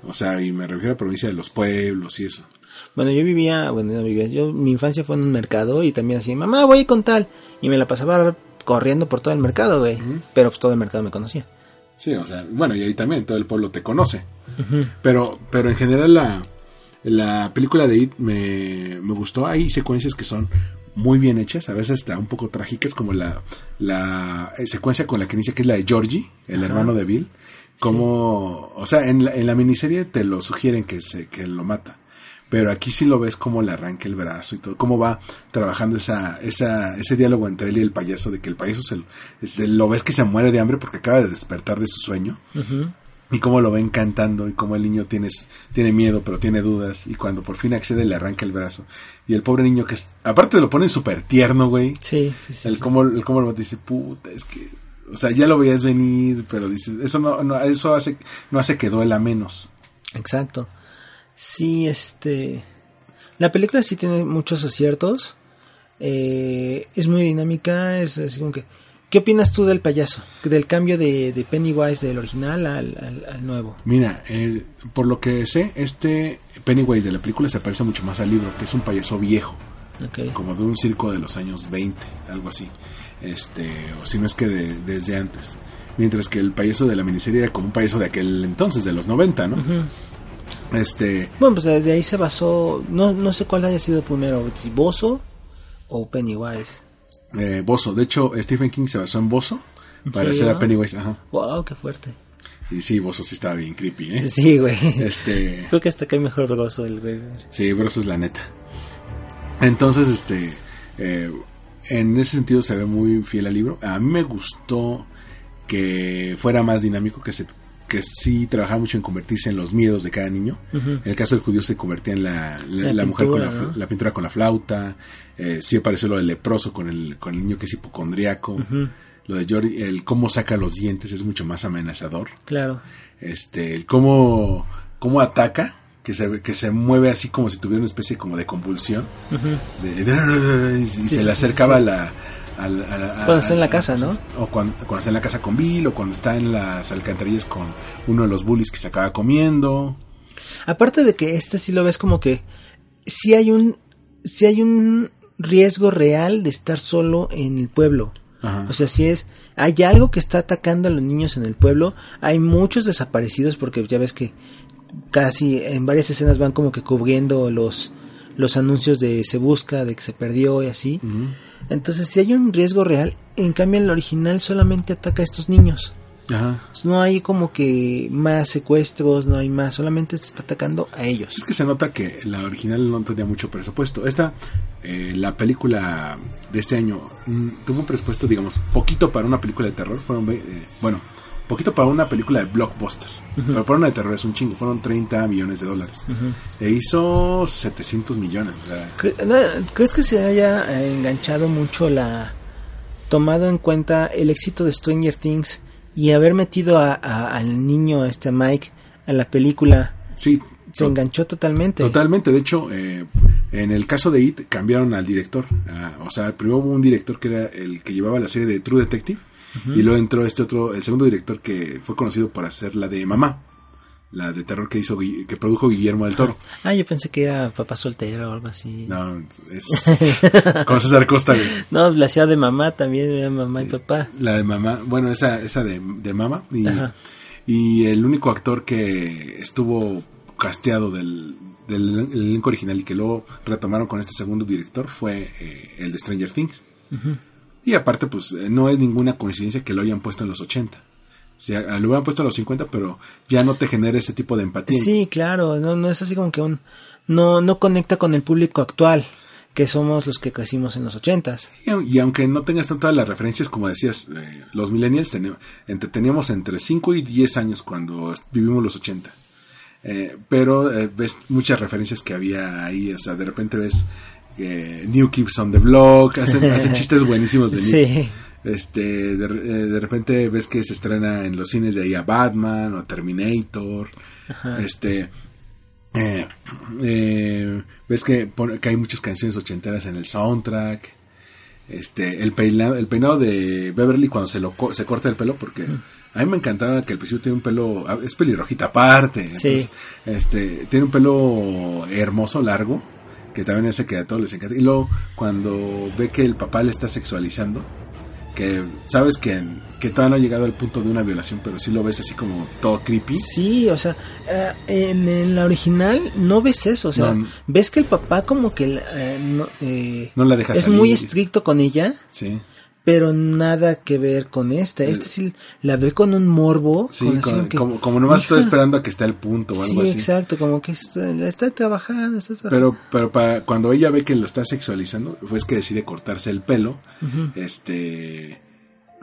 O sea, y me refiero a provincia de los pueblos y eso. Bueno, yo vivía, bueno, no vivía, yo, mi infancia fue en un mercado y también así, mamá, voy con tal. Y me la pasaba corriendo por todo el mercado, güey. Pero pues todo el mercado me conocía. Sí, o sea, bueno, y ahí también todo el pueblo te conoce. Pero, pero en general la, la película de It me, me gustó. Hay secuencias que son muy bien hechas, a veces está un poco trágicas, como la, la secuencia con la que inicia, que es la de Georgie, el hermano de Bill. Como, o sea, en la, en la miniserie te lo sugieren que, se, que lo mata. Pero aquí sí lo ves como le arranca el brazo y todo, cómo va trabajando esa, esa, ese diálogo entre él y el payaso, de que el payaso se, lo- se lo ves que se muere de hambre porque acaba de despertar de su sueño y cómo lo ven cantando y cómo el niño tiene, tiene miedo pero tiene dudas y cuando por fin accede le arranca el brazo y el pobre niño que es, aparte lo ponen súper tierno güey Sí, sí, sí. el sí. cómo el cómo lo dice puta es que o sea ya lo veías venir pero dices eso no, no eso hace no hace que duela menos Exacto. Sí, este... La película sí tiene muchos aciertos. Eh, es muy dinámica, es así como que... ¿Qué opinas tú del payaso? Del cambio de, de Pennywise del original al, al- al nuevo. mira el- por lo que sé este Pennywise de la película se parece mucho más al libro que es un payaso viejo como de un circo de los años 20, algo así. Este, o si no es que de- desde antes. Mientras que el payaso de la miniserie era como un payaso de aquel entonces, de los 90, ¿no? Ujú. Este, Bueno, pues de ahí se basó... No, no sé cuál haya sido primero, si Bozo o Pennywise. eh, Bozo. De hecho, Stephen King se basó en Bozo para hacer a Pennywise, ajá. Wow, qué fuerte. Y sí, Bozo sí estaba bien creepy, ¿eh? Sí, güey. Este, *laughs* Creo que hasta que mejor Bozo el güey. sí, eso es la neta. Entonces, este, eh, en ese sentido se ve muy fiel al libro. A mí me gustó que fuera más dinámico, que se que sí trabajaba mucho en convertirse en los miedos de cada niño. En el caso del judío se convertía en la, la, La la mujer con la, pintura, ¿no? la pintura con la flauta. Eh, sí apareció lo del leproso con el, con el niño que es hipocondriaco. Lo de Jordi, el cómo saca los dientes es mucho más amenazador. Claro. Este, el cómo, cómo ataca, que se, que se mueve así como si tuviera una especie como de convulsión. Ujú. de- de- y Sí, se le acercaba sí. la... a la- a la- a- Cuando está en la casa, ¿no? O cuando, cuando está en la casa con Bill, o cuando está en las alcantarillas con uno de los bullies que se acaba comiendo. Aparte de que este sí lo ves como que sí hay un sí hay un riesgo real de estar solo en el pueblo. Ajá. O sea, si es hay algo que está atacando a los niños en el pueblo, hay muchos desaparecidos porque ya ves que casi en varias escenas van como que cubriendo los los anuncios de se busca, de que se perdió y así. Entonces, si hay un riesgo real, en cambio el original solamente ataca a estos niños. Ajá. No hay como que más secuestros, no hay más, solamente se está atacando a ellos. Es que se nota que la original no tenía mucho presupuesto. Esta, eh, la película de este año, mm, tuvo un presupuesto, digamos, poquito para una película de terror. Fueron, eh, bueno, poquito para una película de blockbuster. Pero para una de terror es un chingo. Fueron 30 millones de dólares. E hizo 700 millones. O sea, ¿Crees que se haya eh, enganchado mucho la... tomado en cuenta el éxito de Stranger Things y haber metido a, a- al niño, este Mike, a la película? sí. Se enganchó totalmente. Totalmente, de hecho, eh, en el caso de It cambiaron al director. Ah, o sea, primero hubo un director que era el que llevaba la serie de True Detective y luego entró este otro, el segundo director que fue conocido por hacer la de Mamá, la de terror que hizo que produjo Guillermo del Toro. Ah, yo pensé que era papá soltero o algo así. No, es *laughs* con César Costa, güey. No, la hacía de mamá también, era mamá y papá. la de Mamá, bueno, esa esa de, de Mamá y, y el único actor que estuvo casteado del del elenco original y que luego retomaron con este segundo director fue eh, el de Stranger Things. Y aparte, pues eh, no es ninguna coincidencia que lo hayan puesto en los 80. O sea, lo hubieran puesto en los 50, pero ya no te genera ese tipo de empatía. Sí, claro, no, no es así como que un... No, no conecta con el público actual, que somos los que crecimos en los ochentas. Y, au- y aunque no tengas tantas las referencias, como decías, eh, los millennials teni- entre- teníamos entre 5 y 10 años cuando vivimos los 80. Eh, pero eh, ves muchas referencias que había ahí, o sea, de repente ves que New Kids on the Block, hacen, *laughs* hacen chistes buenísimos de Sí. Este, de, eh, de repente ves que se estrena en los cines de ahí a Batman o Terminator. Ajá. Este, eh, eh, ves que, pone- que hay muchas canciones ochenteras en el soundtrack. Este, el peinado, el peinado de Beverly cuando se lo se corta el pelo, porque a mí me encantaba que el principio tiene un pelo, ah, es pelirrojita aparte. Sí. entonces, este, tiene un pelo hermoso, largo, que también hace que a todos les encanta. Y luego, cuando ve que el papá le está sexualizando, que sabes que, que todavía no ha llegado al punto de una violación, pero sí lo ves así como todo creepy. Sí, o sea, eh, en, en la original no ves eso, o sea, No. ves que el papá como que eh, no, eh, No la deja es salir. muy estricto con ella, Sí, pero nada que ver con esta. Este sí la ve con un morbo, sí, con así con- como que, como, como nomás estoy "Hija". esperando a que esté al punto o algo Sí, así. exacto, como que está, está trabajando, está trabajando. Pero, pero para, cuando ella ve que lo está sexualizando, pues que decide cortarse el pelo. Este.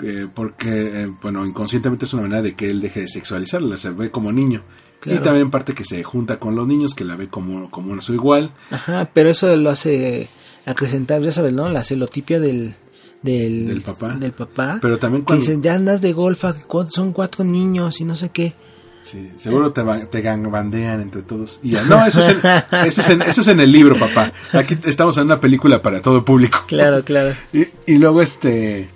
eh, porque, eh, bueno, inconscientemente es una manera de que él deje de sexualizarla, se ve como niño. Claro. Y también en parte que se junta con los niños, que la ve como, como no soy igual. Ajá, pero eso lo hace acrecentar, ya sabes, ¿no? La celotipia del... Del, Del papá. Del papá. Pero también cuando- dicen, ya andas de golfa, son cuatro niños y no sé qué. Sí, seguro te, te ganbandean entre todos. Y ya, no, eso es, en, *laughs* eso, es en, eso es en el libro, papá. Aquí estamos en una película para todo público. Claro, claro. *laughs* Y, y luego este...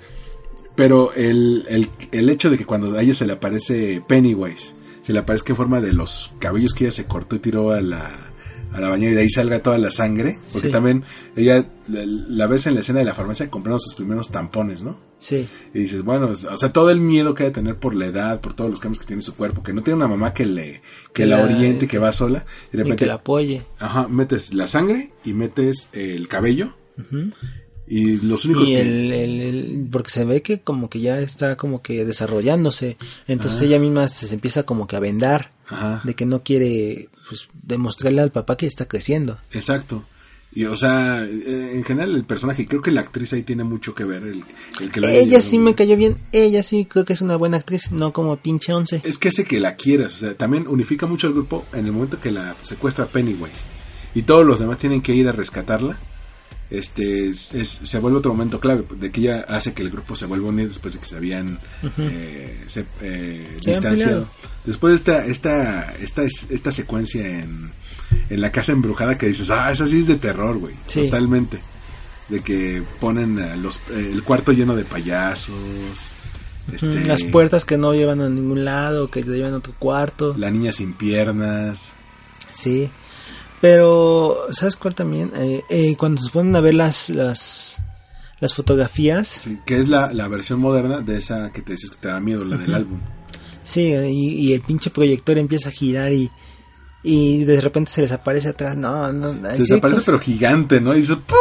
Pero el, el, el hecho de que cuando a ella se le aparece Pennywise, se le aparezca en forma de los cabellos que ella se cortó y tiró a la, a la bañera y de ahí salga toda la sangre, porque Sí. también ella la, la ves en la escena de la farmacia comprando sus primeros tampones, ¿no? Sí. Y dices, bueno, o sea, todo el miedo que hay de tener por la edad, por todos los cambios que tiene su cuerpo, que no tiene una mamá que le que, Que la, oriente, que va sola, y de Y repente, que la apoye. ajá, metes la sangre y metes el cabello y los únicos Y que el, el- el- porque se ve que como que ya está como que desarrollándose. Entonces Ajá. ella misma se, se empieza como que a vendar Ajá. de que no quiere pues demostrarle al papá que está creciendo. Exacto. Y, o sea, eh, en general el personaje, creo que la actriz ahí tiene mucho que ver. El, el que lo Ella sí me bien. cayó bien. Ella sí creo que es una buena actriz, no como pinche once. Es que hace que la quieras, o sea, también unifica mucho al grupo en el momento que la secuestra Pennywise. Y todos los demás tienen que ir a rescatarla. Este es- es- se vuelve otro momento clave de que ella hace que el grupo se vuelva a unir después de que se habían eh, se- eh, Se distanciado. Después de esta esta esta es- esta secuencia en, en la casa embrujada que dices, ah, esa sí es de terror, güey, Sí. totalmente. De que ponen a los eh, el cuarto lleno de payasos. Este, Las puertas que no llevan a ningún lado, que te llevan a otro cuarto. La niña sin piernas. Sí. Pero, ¿sabes cuál también? Eh, eh, cuando se ponen a ver las, las, las fotografías, Sí, que es la, la versión moderna de esa que te decías que te da miedo, la del álbum. sí, y, y el pinche proyector empieza a girar y, y de repente se les aparece atrás. No, no, Se sí, desaparece, pero gigante, ¿no? Y dices, puta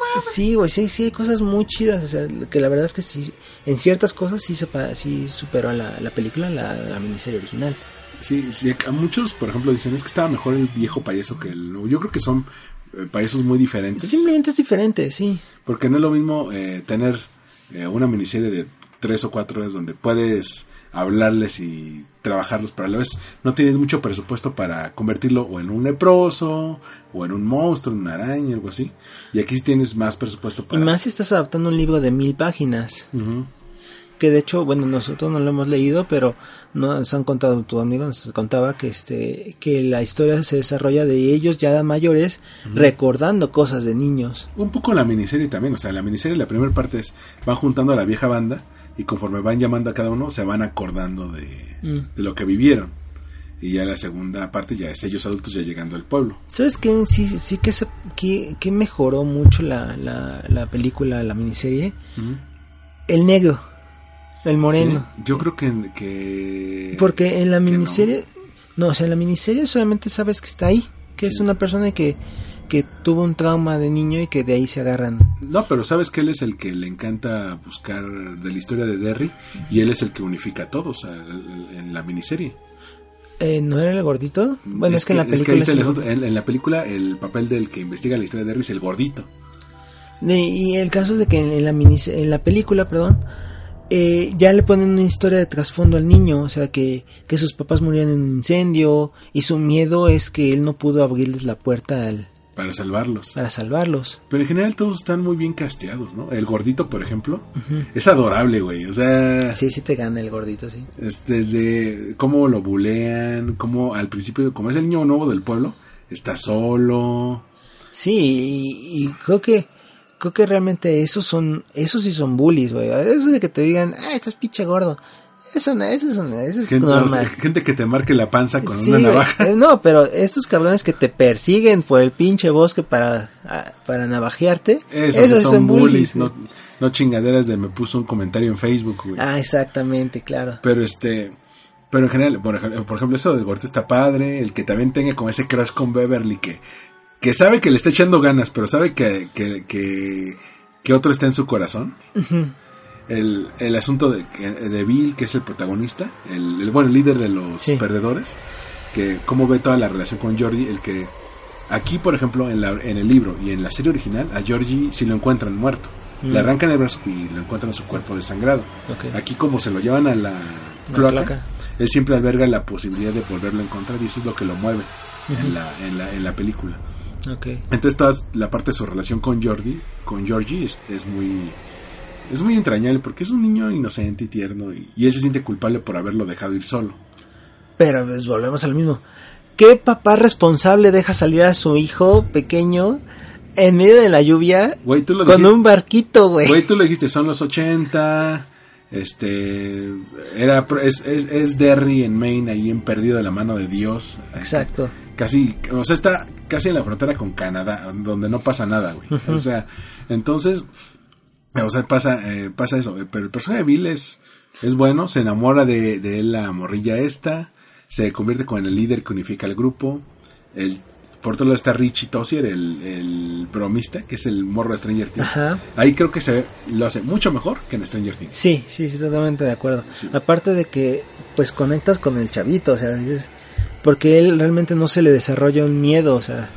madre. Sí, güey, sí, sí, hay cosas muy chidas. O sea, que la verdad es que sí, en ciertas cosas sí, se, sí superó a la, la película, la, la miniserie original. Sí, sí, a muchos, por ejemplo, dicen, es que estaba mejor el viejo payaso que el nuevo. Yo creo que son eh, payasos muy diferentes. Simplemente es diferente, sí. Porque no es lo mismo eh, tener eh, una miniserie de tres o cuatro horas donde puedes hablarles y trabajarlos, pero a la vez no tienes mucho presupuesto para convertirlo o en un leproso, o en un monstruo, en una araña, algo así. Y aquí sí tienes más presupuesto Y para... más si estás adaptando un libro de mil páginas. Ujú. Que de hecho, bueno, nosotros no lo hemos leído, pero nos han contado, tu amigo nos contaba que este, que la historia se desarrolla de ellos ya mayores recordando cosas de niños. Un poco la miniserie también, o sea, la miniserie la primera parte es van juntando a la vieja banda y conforme van llamando a cada uno se van acordando de, Mm. de lo que vivieron. Y ya la segunda parte ya es ellos adultos ya llegando al pueblo. ¿Sabes qué? Sí, sí que, se, que, que mejoró mucho la, la, la película, la miniserie. El negro, el moreno. Sí, yo creo que... que Porque en la que no. miniserie, no. o sea, en la miniserie solamente sabes que está ahí, que es una persona que, que tuvo un trauma de niño y que de ahí se agarran. No, pero sabes que él es el que le encanta buscar de la historia de Derry y él es el que unifica a todos a- en la miniserie. Eh, ¿No era el gordito? Bueno, es, que, en la película... es el el en, en la película el papel del que investiga la historia de Derry es el gordito. Y y el caso es de que en, en la minis- en la película, perdón, eh, ya le ponen una historia de trasfondo al niño, o sea que, que sus papás murieron en un incendio y su miedo es que él no pudo abrirles la puerta al- Para salvarlos. para salvarlos. Pero en general todos están muy bien casteados, ¿no? El gordito, por ejemplo, es adorable, güey. O sea, Sí, sí te gana el gordito, sí. es desde cómo lo bulean, cómo al principio, como es el niño nuevo del pueblo, está solo. Sí, y, y creo que creo que realmente esos son esos sí son bullies, güey. Eso de que te digan, "Ah, estás pinche gordo." Eso no, eso, es- eso es Gente, normal. gente que te marque la panza con Sí, una navaja. Eh, no, pero estos cabrones que te persiguen por el pinche bosque para, para navajearte, Esos, esos sí sí son bullies, no, no chingaderas de me puso un comentario en Facebook, güey. Ah, exactamente, claro. Pero este, pero en general, por ejemplo, por ejemplo, eso del gordito está padre, el que también tenga como ese crush con Beverly que, que sabe que le está echando ganas, pero sabe que, que, que, que otro está en su corazón. El, el asunto de, de Bill, que es el protagonista, el, el bueno, el líder de los Sí. perdedores, que cómo ve toda la relación con Georgie, el que aquí, por ejemplo, en, la, en el libro y en la serie original, a Georgie si lo encuentran muerto. Mm. Le arrancan el brazo y lo encuentran su cuerpo desangrado. Aquí como se lo llevan a la cloaca. él siempre alberga la posibilidad de volverlo a encontrar y eso es lo que lo mueve en, la, en, la, en la película. Entonces toda la parte de su relación con Jordi, con Georgie es, es muy es muy entrañable porque es un niño inocente y tierno y, y él se siente culpable por haberlo dejado ir solo. Pero pues volvemos al mismo. ¿Qué papá responsable deja salir a su hijo pequeño en medio de la lluvia Güey, tú lo con dijiste, un barquito, güey? güey, tú lo dijiste, son los 80, este era es, es, es Derry en Maine ahí en perdido de la mano de Dios. Exacto. Casi, o sea, está casi en la frontera con Canadá, donde no pasa nada, güey. O sea, entonces, o sea, pasa, eh, pasa eso. Pero el personaje de Bill es, es bueno, se enamora de, de él la morrilla esta, se convierte con el líder que unifica el grupo. El, por otro lado está Richie Tossier, el, el bromista, que es el morro de Stranger Things. Ajá. Ahí creo que se lo hace mucho mejor que en Stranger Things. Sí, sí, sí, totalmente de acuerdo. Sí. Aparte de que, pues, conectas con el chavito, o sea, dices, porque él realmente no se le desarrolla un miedo, o sea,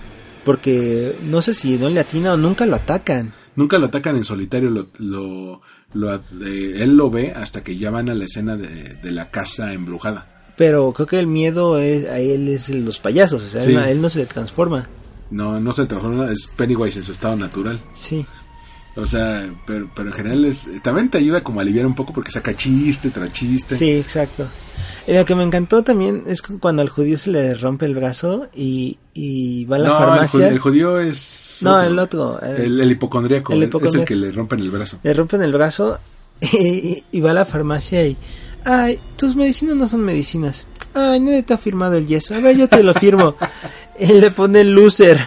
Porque no sé si no le atina o nunca lo atacan. Nunca lo atacan en solitario, lo, lo, lo- eh, él lo ve hasta que ya van a la escena de, de la casa embrujada. Pero creo que el miedo es, a él es los payasos, o sea, Sí. él, no- él no se le transforma. No, no se transforma, es Pennywise en su estado natural. Sí. O sea, pero, pero en general es, también te ayuda como a aliviar un poco porque saca chiste tras chiste. Sí, exacto. Eh, Lo que me encantó también es cu- cuando al judío se le rompe el brazo y, y va a la no, el farmacia. judío, el judío es... No, el otro, el- El, el hipocondríaco, el es- es el que le rompen el brazo. Le rompen el brazo *laughs* y, y va a la farmacia y... Ay, tus medicinas no son medicinas. Ay, nadie te ha firmado el yeso. A ver, yo te lo firmo. *laughs* y le pone el loser.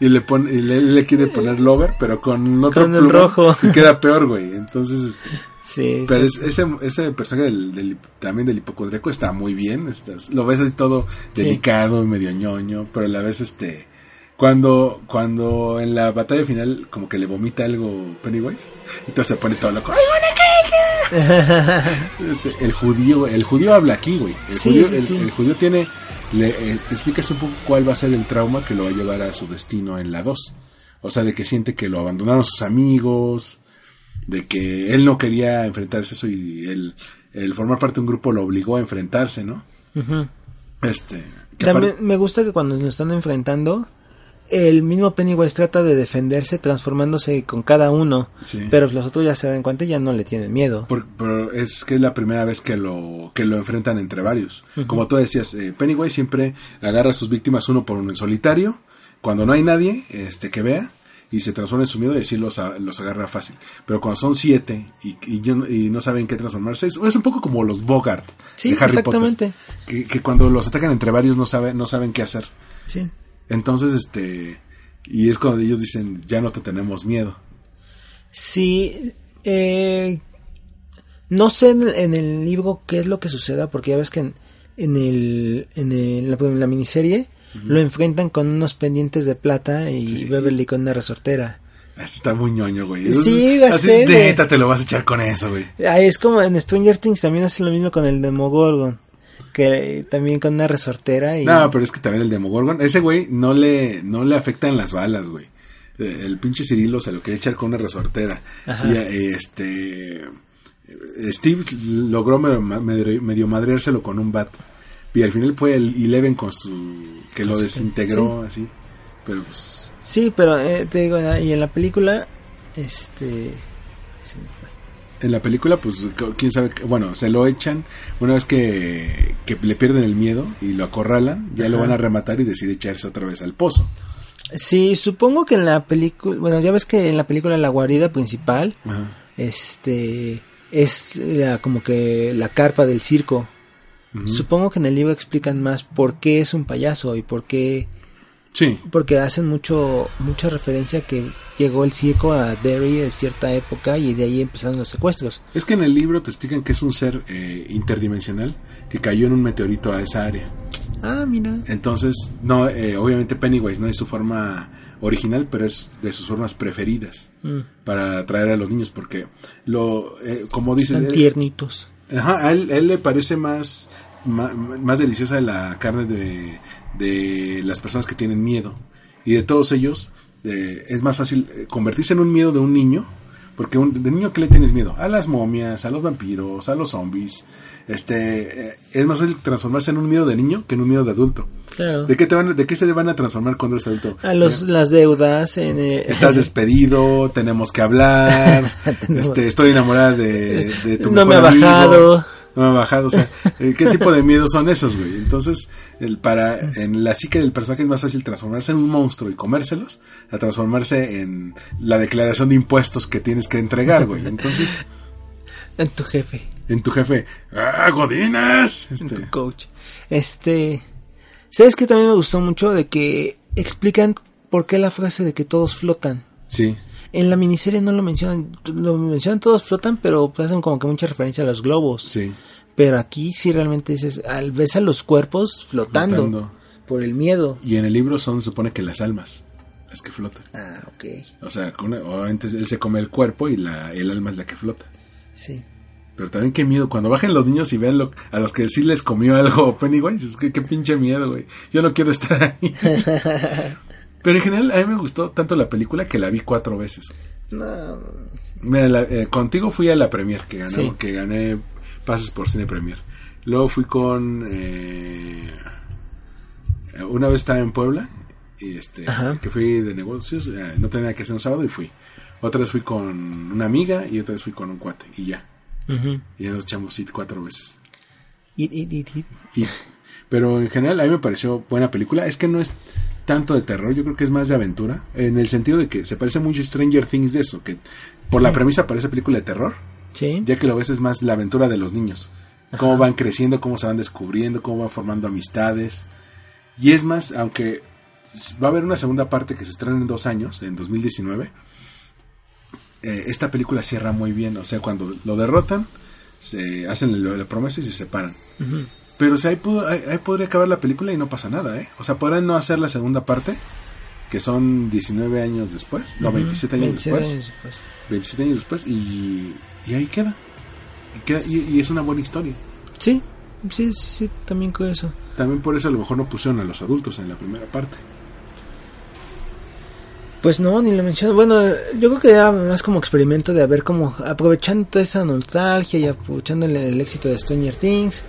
Y le pone, y le, le quiere poner lover, pero con otro Con el pluma, rojo. Y queda peor, güey. Entonces, este, Sí. pero sí. es- ese, ese personaje del, del- también del hipocondríaco está muy bien. estás- lo ves así todo Sí. delicado y medio ñoño, pero a la vez, este, cuando, cuando en la batalla final como que le vomita algo Pennywise, y todo se pone todo loco. ¡Ay, *laughs* Este, el judío, el judío habla aquí, güey. El, Sí, judío, sí, el- sí. el judío tiene, le, eh, explicas un poco cuál va a ser el trauma que lo va a llevar a su destino en la 2. O sea, de que siente que lo abandonaron sus amigos, de que él no quería enfrentarse a eso y el, el formar parte de un grupo lo obligó a enfrentarse, ¿no? Ujú. Este. que También me gusta que cuando lo están enfrentando, el mismo Pennywise trata de defenderse transformándose con cada uno. Sí. Pero los otros ya se dan cuenta y ya no le tienen miedo. Por- pero es que es la primera vez que lo que lo enfrentan entre varios. Como tú decías, eh, Pennywise siempre agarra a sus víctimas uno por uno en solitario, cuando no hay nadie este que vea y se transforma en su miedo y así los, a- los agarra fácil. Pero cuando son siete y, y, y no saben qué transformarse, es, es un poco como los Bogart Sí, de Harry exactamente. Potter. Que, que cuando los atacan entre varios no, sabe, no saben qué hacer. Sí. Entonces, este... Y es cuando ellos dicen, ya no te tenemos miedo. Sí, eh, no sé en, en el libro qué es lo que suceda, porque ya ves que en, en el, en, el- la, la miniserie lo enfrentan con unos pendientes de plata y Sí. Beverly con una resortera. Así está muy ñoño, güey. Sí, va a Así, ser, neta, te lo vas a echar con eso, güey. Ah, es como en Stranger Things también hacen lo mismo con el Demogorgon, que también con una resortera y... No, pero es que también el Demogorgon, ese güey no le, no le afectan las balas, güey. Eh, El pinche Cirilo se lo quiere echar con una resortera. Ajá. Y eh, este. Steve logró medio, madreárselo con un bat. Y al final fue el Eleven con su. que lo desintegró así. Pero pues. Sí, pero eh, te digo, y en la película, este... se me fue. En la película, pues, quién sabe, bueno, se lo echan una vez que, que le pierden el miedo y lo acorralan, ya lo van a rematar y decide echarse otra vez al pozo. Sí, supongo que en la película, bueno, ya ves que en la película la guarida principal, Ajá. este, es la, como que la carpa del circo. Supongo que en el libro explican más por qué es un payaso y por qué, Sí, porque hacen mucho, mucha referencia que llegó el circo a Derry en cierta época y de ahí empezaron los secuestros. es que en el libro te explican que es un ser eh, interdimensional que cayó en un meteorito a esa área. Ah, mira. Entonces, no, eh, obviamente Pennywise no es su forma original, pero es de sus formas preferidas Mm, para atraer a los niños, porque lo, eh, como dices, están tiernitos. Ajá, a él, a él le parece más, ma- más, deliciosa la carne de, de las personas que tienen miedo. Y de todos ellos, eh, es más fácil eh, convertirse en un miedo de un niño. Porque un, de niño, ¿qué le tienes miedo? A las momias, a los vampiros, a los zombies. Este, eh, es más fácil transformarse en un miedo de niño que en un miedo de adulto. Claro. ¿De qué, te van, ¿De qué se van a transformar cuando eres adulto? A los, Eh, las deudas en... eh, Estás *laughs* despedido, tenemos que hablar, *laughs* este, estoy enamorada de, de tu No me ha amigo. bajado. No me ha bajado, o sea, eh, ¿qué tipo de miedos son esos, güey? Entonces, el para en la psique del personaje es más fácil transformarse en un monstruo y comérselos a transformarse en la declaración de impuestos que tienes que entregar, güey. Entonces, *laughs* en tu jefe. en tu jefe, ¡ah, Godines! en Este, tu coach. Este, ¿sabes que también me gustó mucho de que explican por qué la frase de que todos flotan? sí, En la miniserie no lo mencionan, lo mencionan todos flotan, pero pues hacen como que mucha referencia a los globos. sí. Pero aquí sí realmente dices, al ves a los cuerpos flotando, Flotando. por el miedo. Y en el libro son, se supone que las almas, las que flotan. Ah, ok. O sea, obviamente él se come el cuerpo y la, el alma es la que flota. Sí. Pero también qué miedo, cuando bajen los niños y vean lo, a los que sí les comió algo *laughs* Pennywise, es que qué pinche miedo, güey. Yo no quiero estar ahí. *laughs* Pero en general a mí me gustó tanto la película que la vi cuatro veces. No, Mira, la- eh, contigo fui a la premier que ganó, Sí. que gané pases por cine premier. Luego fui con eh, una vez estaba en Puebla y este Ajá. que fui de negocios, eh, no tenía nada que hacer un sábado y fui. Otra vez fui con una amiga y otra vez fui con un cuate y ya. Y ya nos echamos sit cuatro veces. It, it, it, it. Y- pero en general a mí me pareció buena película. Es que no es tanto de terror, yo creo que es más de aventura. En el sentido de que se parece mucho a Stranger Things de eso, que por la premisa parece película de terror. Sí. Ya que lo ves es más la aventura de los niños. Cómo van creciendo, cómo se van descubriendo, cómo van formando amistades. Y es más, aunque va a haber una segunda parte que se estrena en dos años, en 2019, eh, esta película cierra muy bien. O sea, cuando lo derrotan, se hacen la promesa y se separan. Pero o sea, ahí, pudo- ahí- ahí podría acabar la película y no pasa nada, ¿eh? O sea, podrán no hacer la segunda parte, que son 19 años después, no, Ujú. 27 años 27 después. años después. 27 años después y, y ahí queda. Y, queda- y- y es una buena historia. Sí, sí, sí, sí, también con eso. También por eso a lo mejor no pusieron a los adultos en la primera parte. Pues no, ni lo menciono. Bueno, yo creo que era más como experimento de a ver cómo, aprovechando toda esa nostalgia y aprovechando el, el éxito de Stranger Things,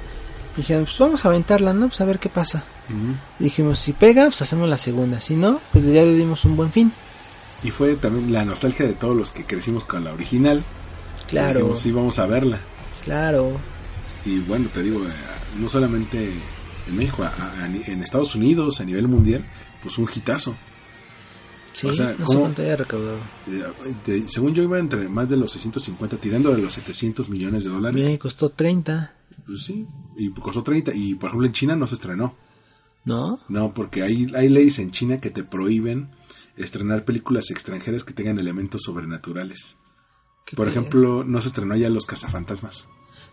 dijeron, pues vamos a aventarla, ¿no? Pues a ver qué pasa. Dijimos, si pega, pues hacemos la segunda. Si no, pues ya le dimos un buen fin. Y fue también la nostalgia de todos los que crecimos con la original. Claro, Dijimos, sí, vamos a verla. claro. Y bueno, te digo, eh, no solamente en México, a- a ni- en Estados Unidos, a nivel mundial, pues un hitazo. Sí, O sea, no ¿cómo- recaudado. Eh, según yo iba entre más de los 650, tirando de los 700 millones de dólares. Bien, costó 30, Pues sí, y costó 30. Y por ejemplo en China no se estrenó. ¿no? No, porque hay, hay leyes en China que te prohíben estrenar películas extranjeras que tengan elementos sobrenaturales. Por ejemplo, no se estrenó ya Los Cazafantasmas.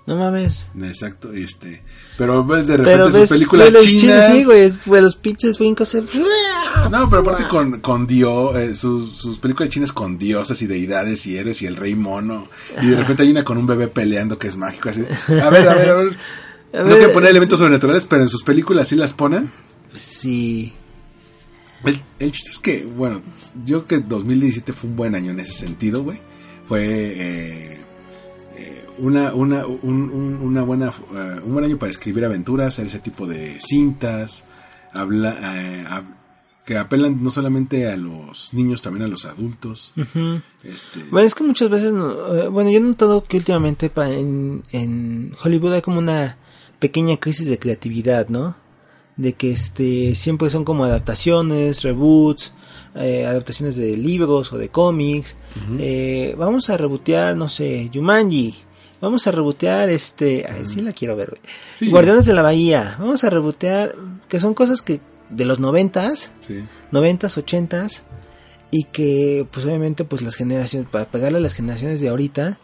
No mames. Exacto, este. Pero ves de repente Pero sus ves, películas ves los chinas. sí, güey, fue los pinches fincos. se- No, pero aparte con, con Dios, eh, sus, sus películas chinas con diosas y deidades y héroes y el rey mono. Y de repente hay una con un bebé peleando que es mágico. Así. A ver, a ver, a ver. *laughs* A no ver, quiero poner elementos sobrenaturales, pero en sus películas sí las ponen. Sí. El, el chiste es que, bueno, yo creo que 2017 fue un buen año en ese sentido, güey. Fue eh, una, una, un, un- una buena, eh, un buen año para escribir aventuras, hacer ese tipo de cintas, habla, eh, que apelan no solamente a los niños, también a los adultos. Este, Bueno, es que muchas veces, no- eh, bueno, yo he notado que últimamente en, en Hollywood hay como una pequeña crisis de creatividad, ¿no? De que este siempre son como adaptaciones, reboots, eh, adaptaciones de libros o de cómics. Eh, vamos a rebotear, no sé, Jumanji. Vamos a rebotear este, ay, sí la quiero ver, güey. Sí. Guardianes de la Bahía. Vamos a rebotear, que son cosas que de los noventas, sí. noventas, ochentas y que pues obviamente pues las generaciones para pegarle a las generaciones de ahorita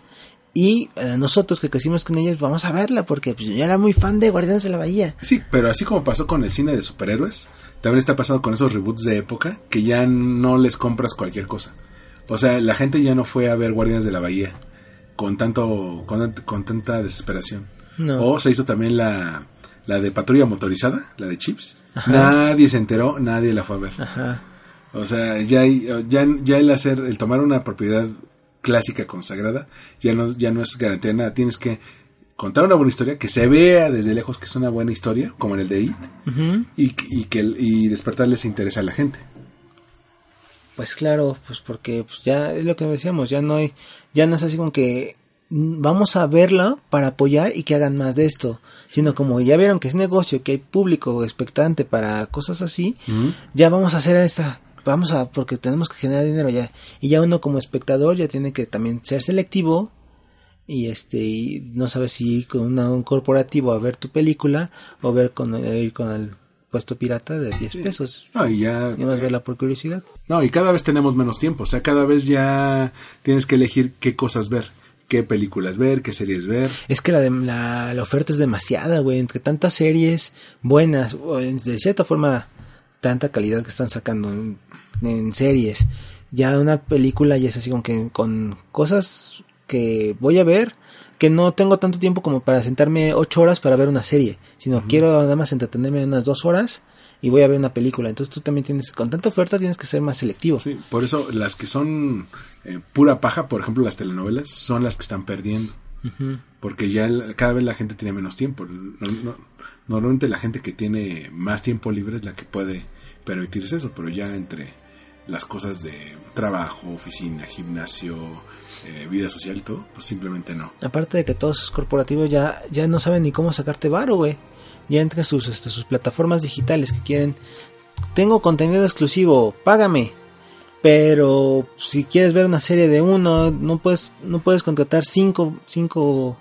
y a nosotros que crecimos con ellos vamos a verla porque pues, yo era muy fan de Guardianes de la Bahía. Sí, pero así como pasó con el cine de superhéroes, también está pasando con esos reboots de época que ya no les compras cualquier cosa. O sea, la gente ya no fue a ver Guardianes de la Bahía con tanto con, con tanta desesperación. No. O se hizo también la, la de patrulla motorizada, la de Chips. Ajá. Nadie se enteró, nadie la fue a ver. Ajá. O sea, ya, hay- ya, ya el hacer, el tomar una propiedad clásica consagrada, ya no, ya no es garantía de nada. Tienes que contar una buena historia, que se vea desde lejos que es una buena historia, como en el de It, y, y que y despertarles interés a la gente. Pues claro, pues porque pues ya es lo que decíamos, ya no hay, ya no es así como que vamos a verla para apoyar y que hagan más de esto, sino como ya vieron que es negocio, que hay público expectante para cosas así, ya vamos a hacer esta, vamos a, porque tenemos que generar dinero ya, y ya uno como espectador ya tiene que también ser selectivo y este, y no sabes si ir con una- un corporativo a ver tu película o ver con, eh, ir con el puesto pirata de 10 pesos, No, y ya, y más verla por curiosidad. no, y cada vez tenemos menos tiempo, o sea, cada vez ya tienes que elegir qué cosas ver, qué películas ver, qué series ver. Es que la, de- la, la oferta es demasiada, güey. Entre tantas series buenas, o en- de cierta forma, tanta calidad que están sacando en, en series. Ya una película ya es así como que con cosas que voy a ver, que no tengo tanto tiempo como para sentarme ocho horas para ver una serie, sino quiero nada más entretenerme unas dos horas y voy a ver una película. Entonces tú también tienes, con tanta oferta tienes que ser más selectivo. Sí, por eso las que son eh, pura paja, por ejemplo las telenovelas, son las que están perdiendo. Porque ya el- cada vez la gente tiene menos tiempo. No- no- normalmente la gente que tiene más tiempo libre es la que puede permitirse eso, pero ya entre las cosas de trabajo, oficina, gimnasio, eh, vida social y todo, pues simplemente no. Aparte de que todos esos corporativos ya, ya no saben ni cómo sacarte varo, güey. Ya entre sus, este, sus plataformas digitales que quieren, tengo contenido exclusivo, págame. Pero si quieres ver una serie de uno, no puedes, no puedes contratar cinco, cinco,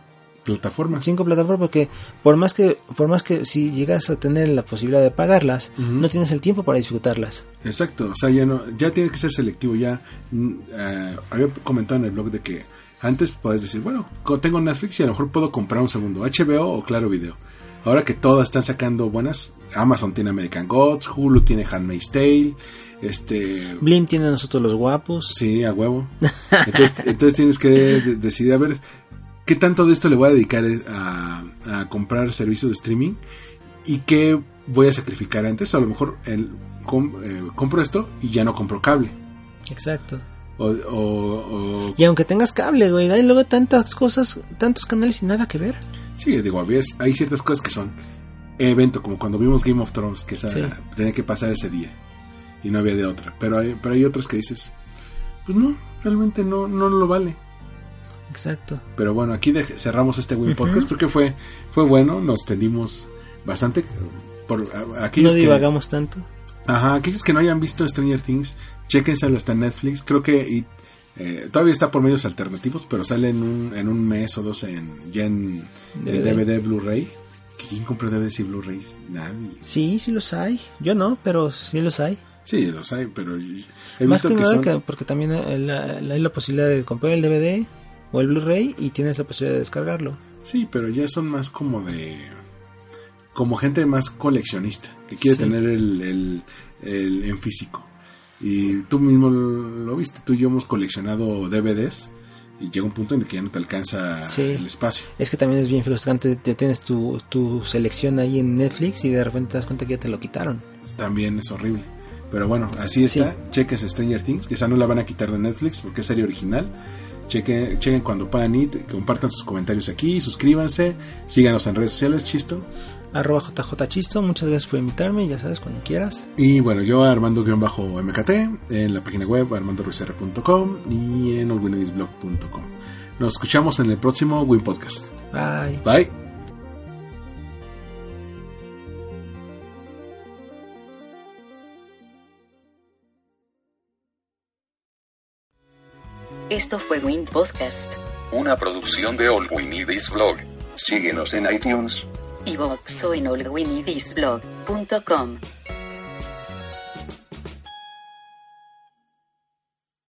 Plataformas. cinco plataformas porque por más que, por más que si llegas a tener la posibilidad de pagarlas, no tienes el tiempo para disfrutarlas. Exacto, o sea, ya no, ya tiene que ser selectivo, ya mm, eh, había comentado en el blog de que antes puedes decir, bueno, tengo Netflix y a lo mejor puedo comprar un segundo, HBO o Claro Video. Ahora que todas están sacando buenas, Amazon tiene American Gods, Hulu tiene Handmaid's Tale, este, Blim tiene a nosotros los guapos. sí, a huevo. *laughs* Entonces, entonces tienes que de- decidir, a ver, ¿qué tanto de esto le voy a dedicar eh, a, a comprar servicios de streaming? ¿Y qué voy a sacrificar antes? A lo mejor el, com- eh, compro esto y ya no compro cable. Exacto. O, o- o- Y aunque tengas cable, güey, hay luego tantas cosas, tantos canales y nada que ver. sí, digo, hay ciertas cosas que son evento, como cuando vimos Game of Thrones, que esa Sí. tenía que pasar ese día y no había de otra. Pero hay, pero hay otras que dices, pues no, realmente no, no lo vale. Exacto. Pero bueno, aquí dej- cerramos este Win Podcast. Creo que fue, fue bueno, nos tendimos bastante. Por a- No aquellos que, divagamos tanto. ajá, aquellos que no hayan visto Stranger Things, chequenselo, está en Netflix. Creo que y, eh, todavía está por medios alternativos, pero sale en un, en un mes o dos en, ya en DVD. DVD, Blu-ray. ¿Quién compró DVDs y Blu-rays? Nadie. Sí, sí los hay. Yo no, pero sí los hay. Sí, los hay, pero he Más visto que que, nada son... que- porque también eh, la- la- hay la posibilidad de comprar el DVD o el Blu-ray y tienes la posibilidad de descargarlo. Sí, pero ya son más como de... Como gente más coleccionista, que quiere Sí. tener el, el, el- en físico. Y tú mismo lo viste, tú y yo hemos coleccionado DVDs y llega un punto en el que ya no te alcanza Sí. el espacio. Es que también es bien frustrante, te tienes tu, tu selección ahí en Netflix y de repente te das cuenta que ya te lo quitaron. También es horrible. Pero bueno, así Sí. está. Cheques Stranger Things, que esa no la van a quitar de Netflix porque es serie original. Chequen, chequen cuando puedan ir, compartan sus comentarios aquí, suscríbanse, síganos en redes sociales, chisto. Arroba JJ Chisto, muchas gracias por invitarme, ya sabes, cuando quieras. Y bueno, yo Armando-MKT en la página web armandoruizr.com y en olwinedisblog.com. Nos escuchamos en el próximo Win Podcast. Bye. Bye. Esto fue Win Podcast, Una producción de All We Need Is Blog. Síguenos en iTunes. y Voxo en allwinidisblog.com.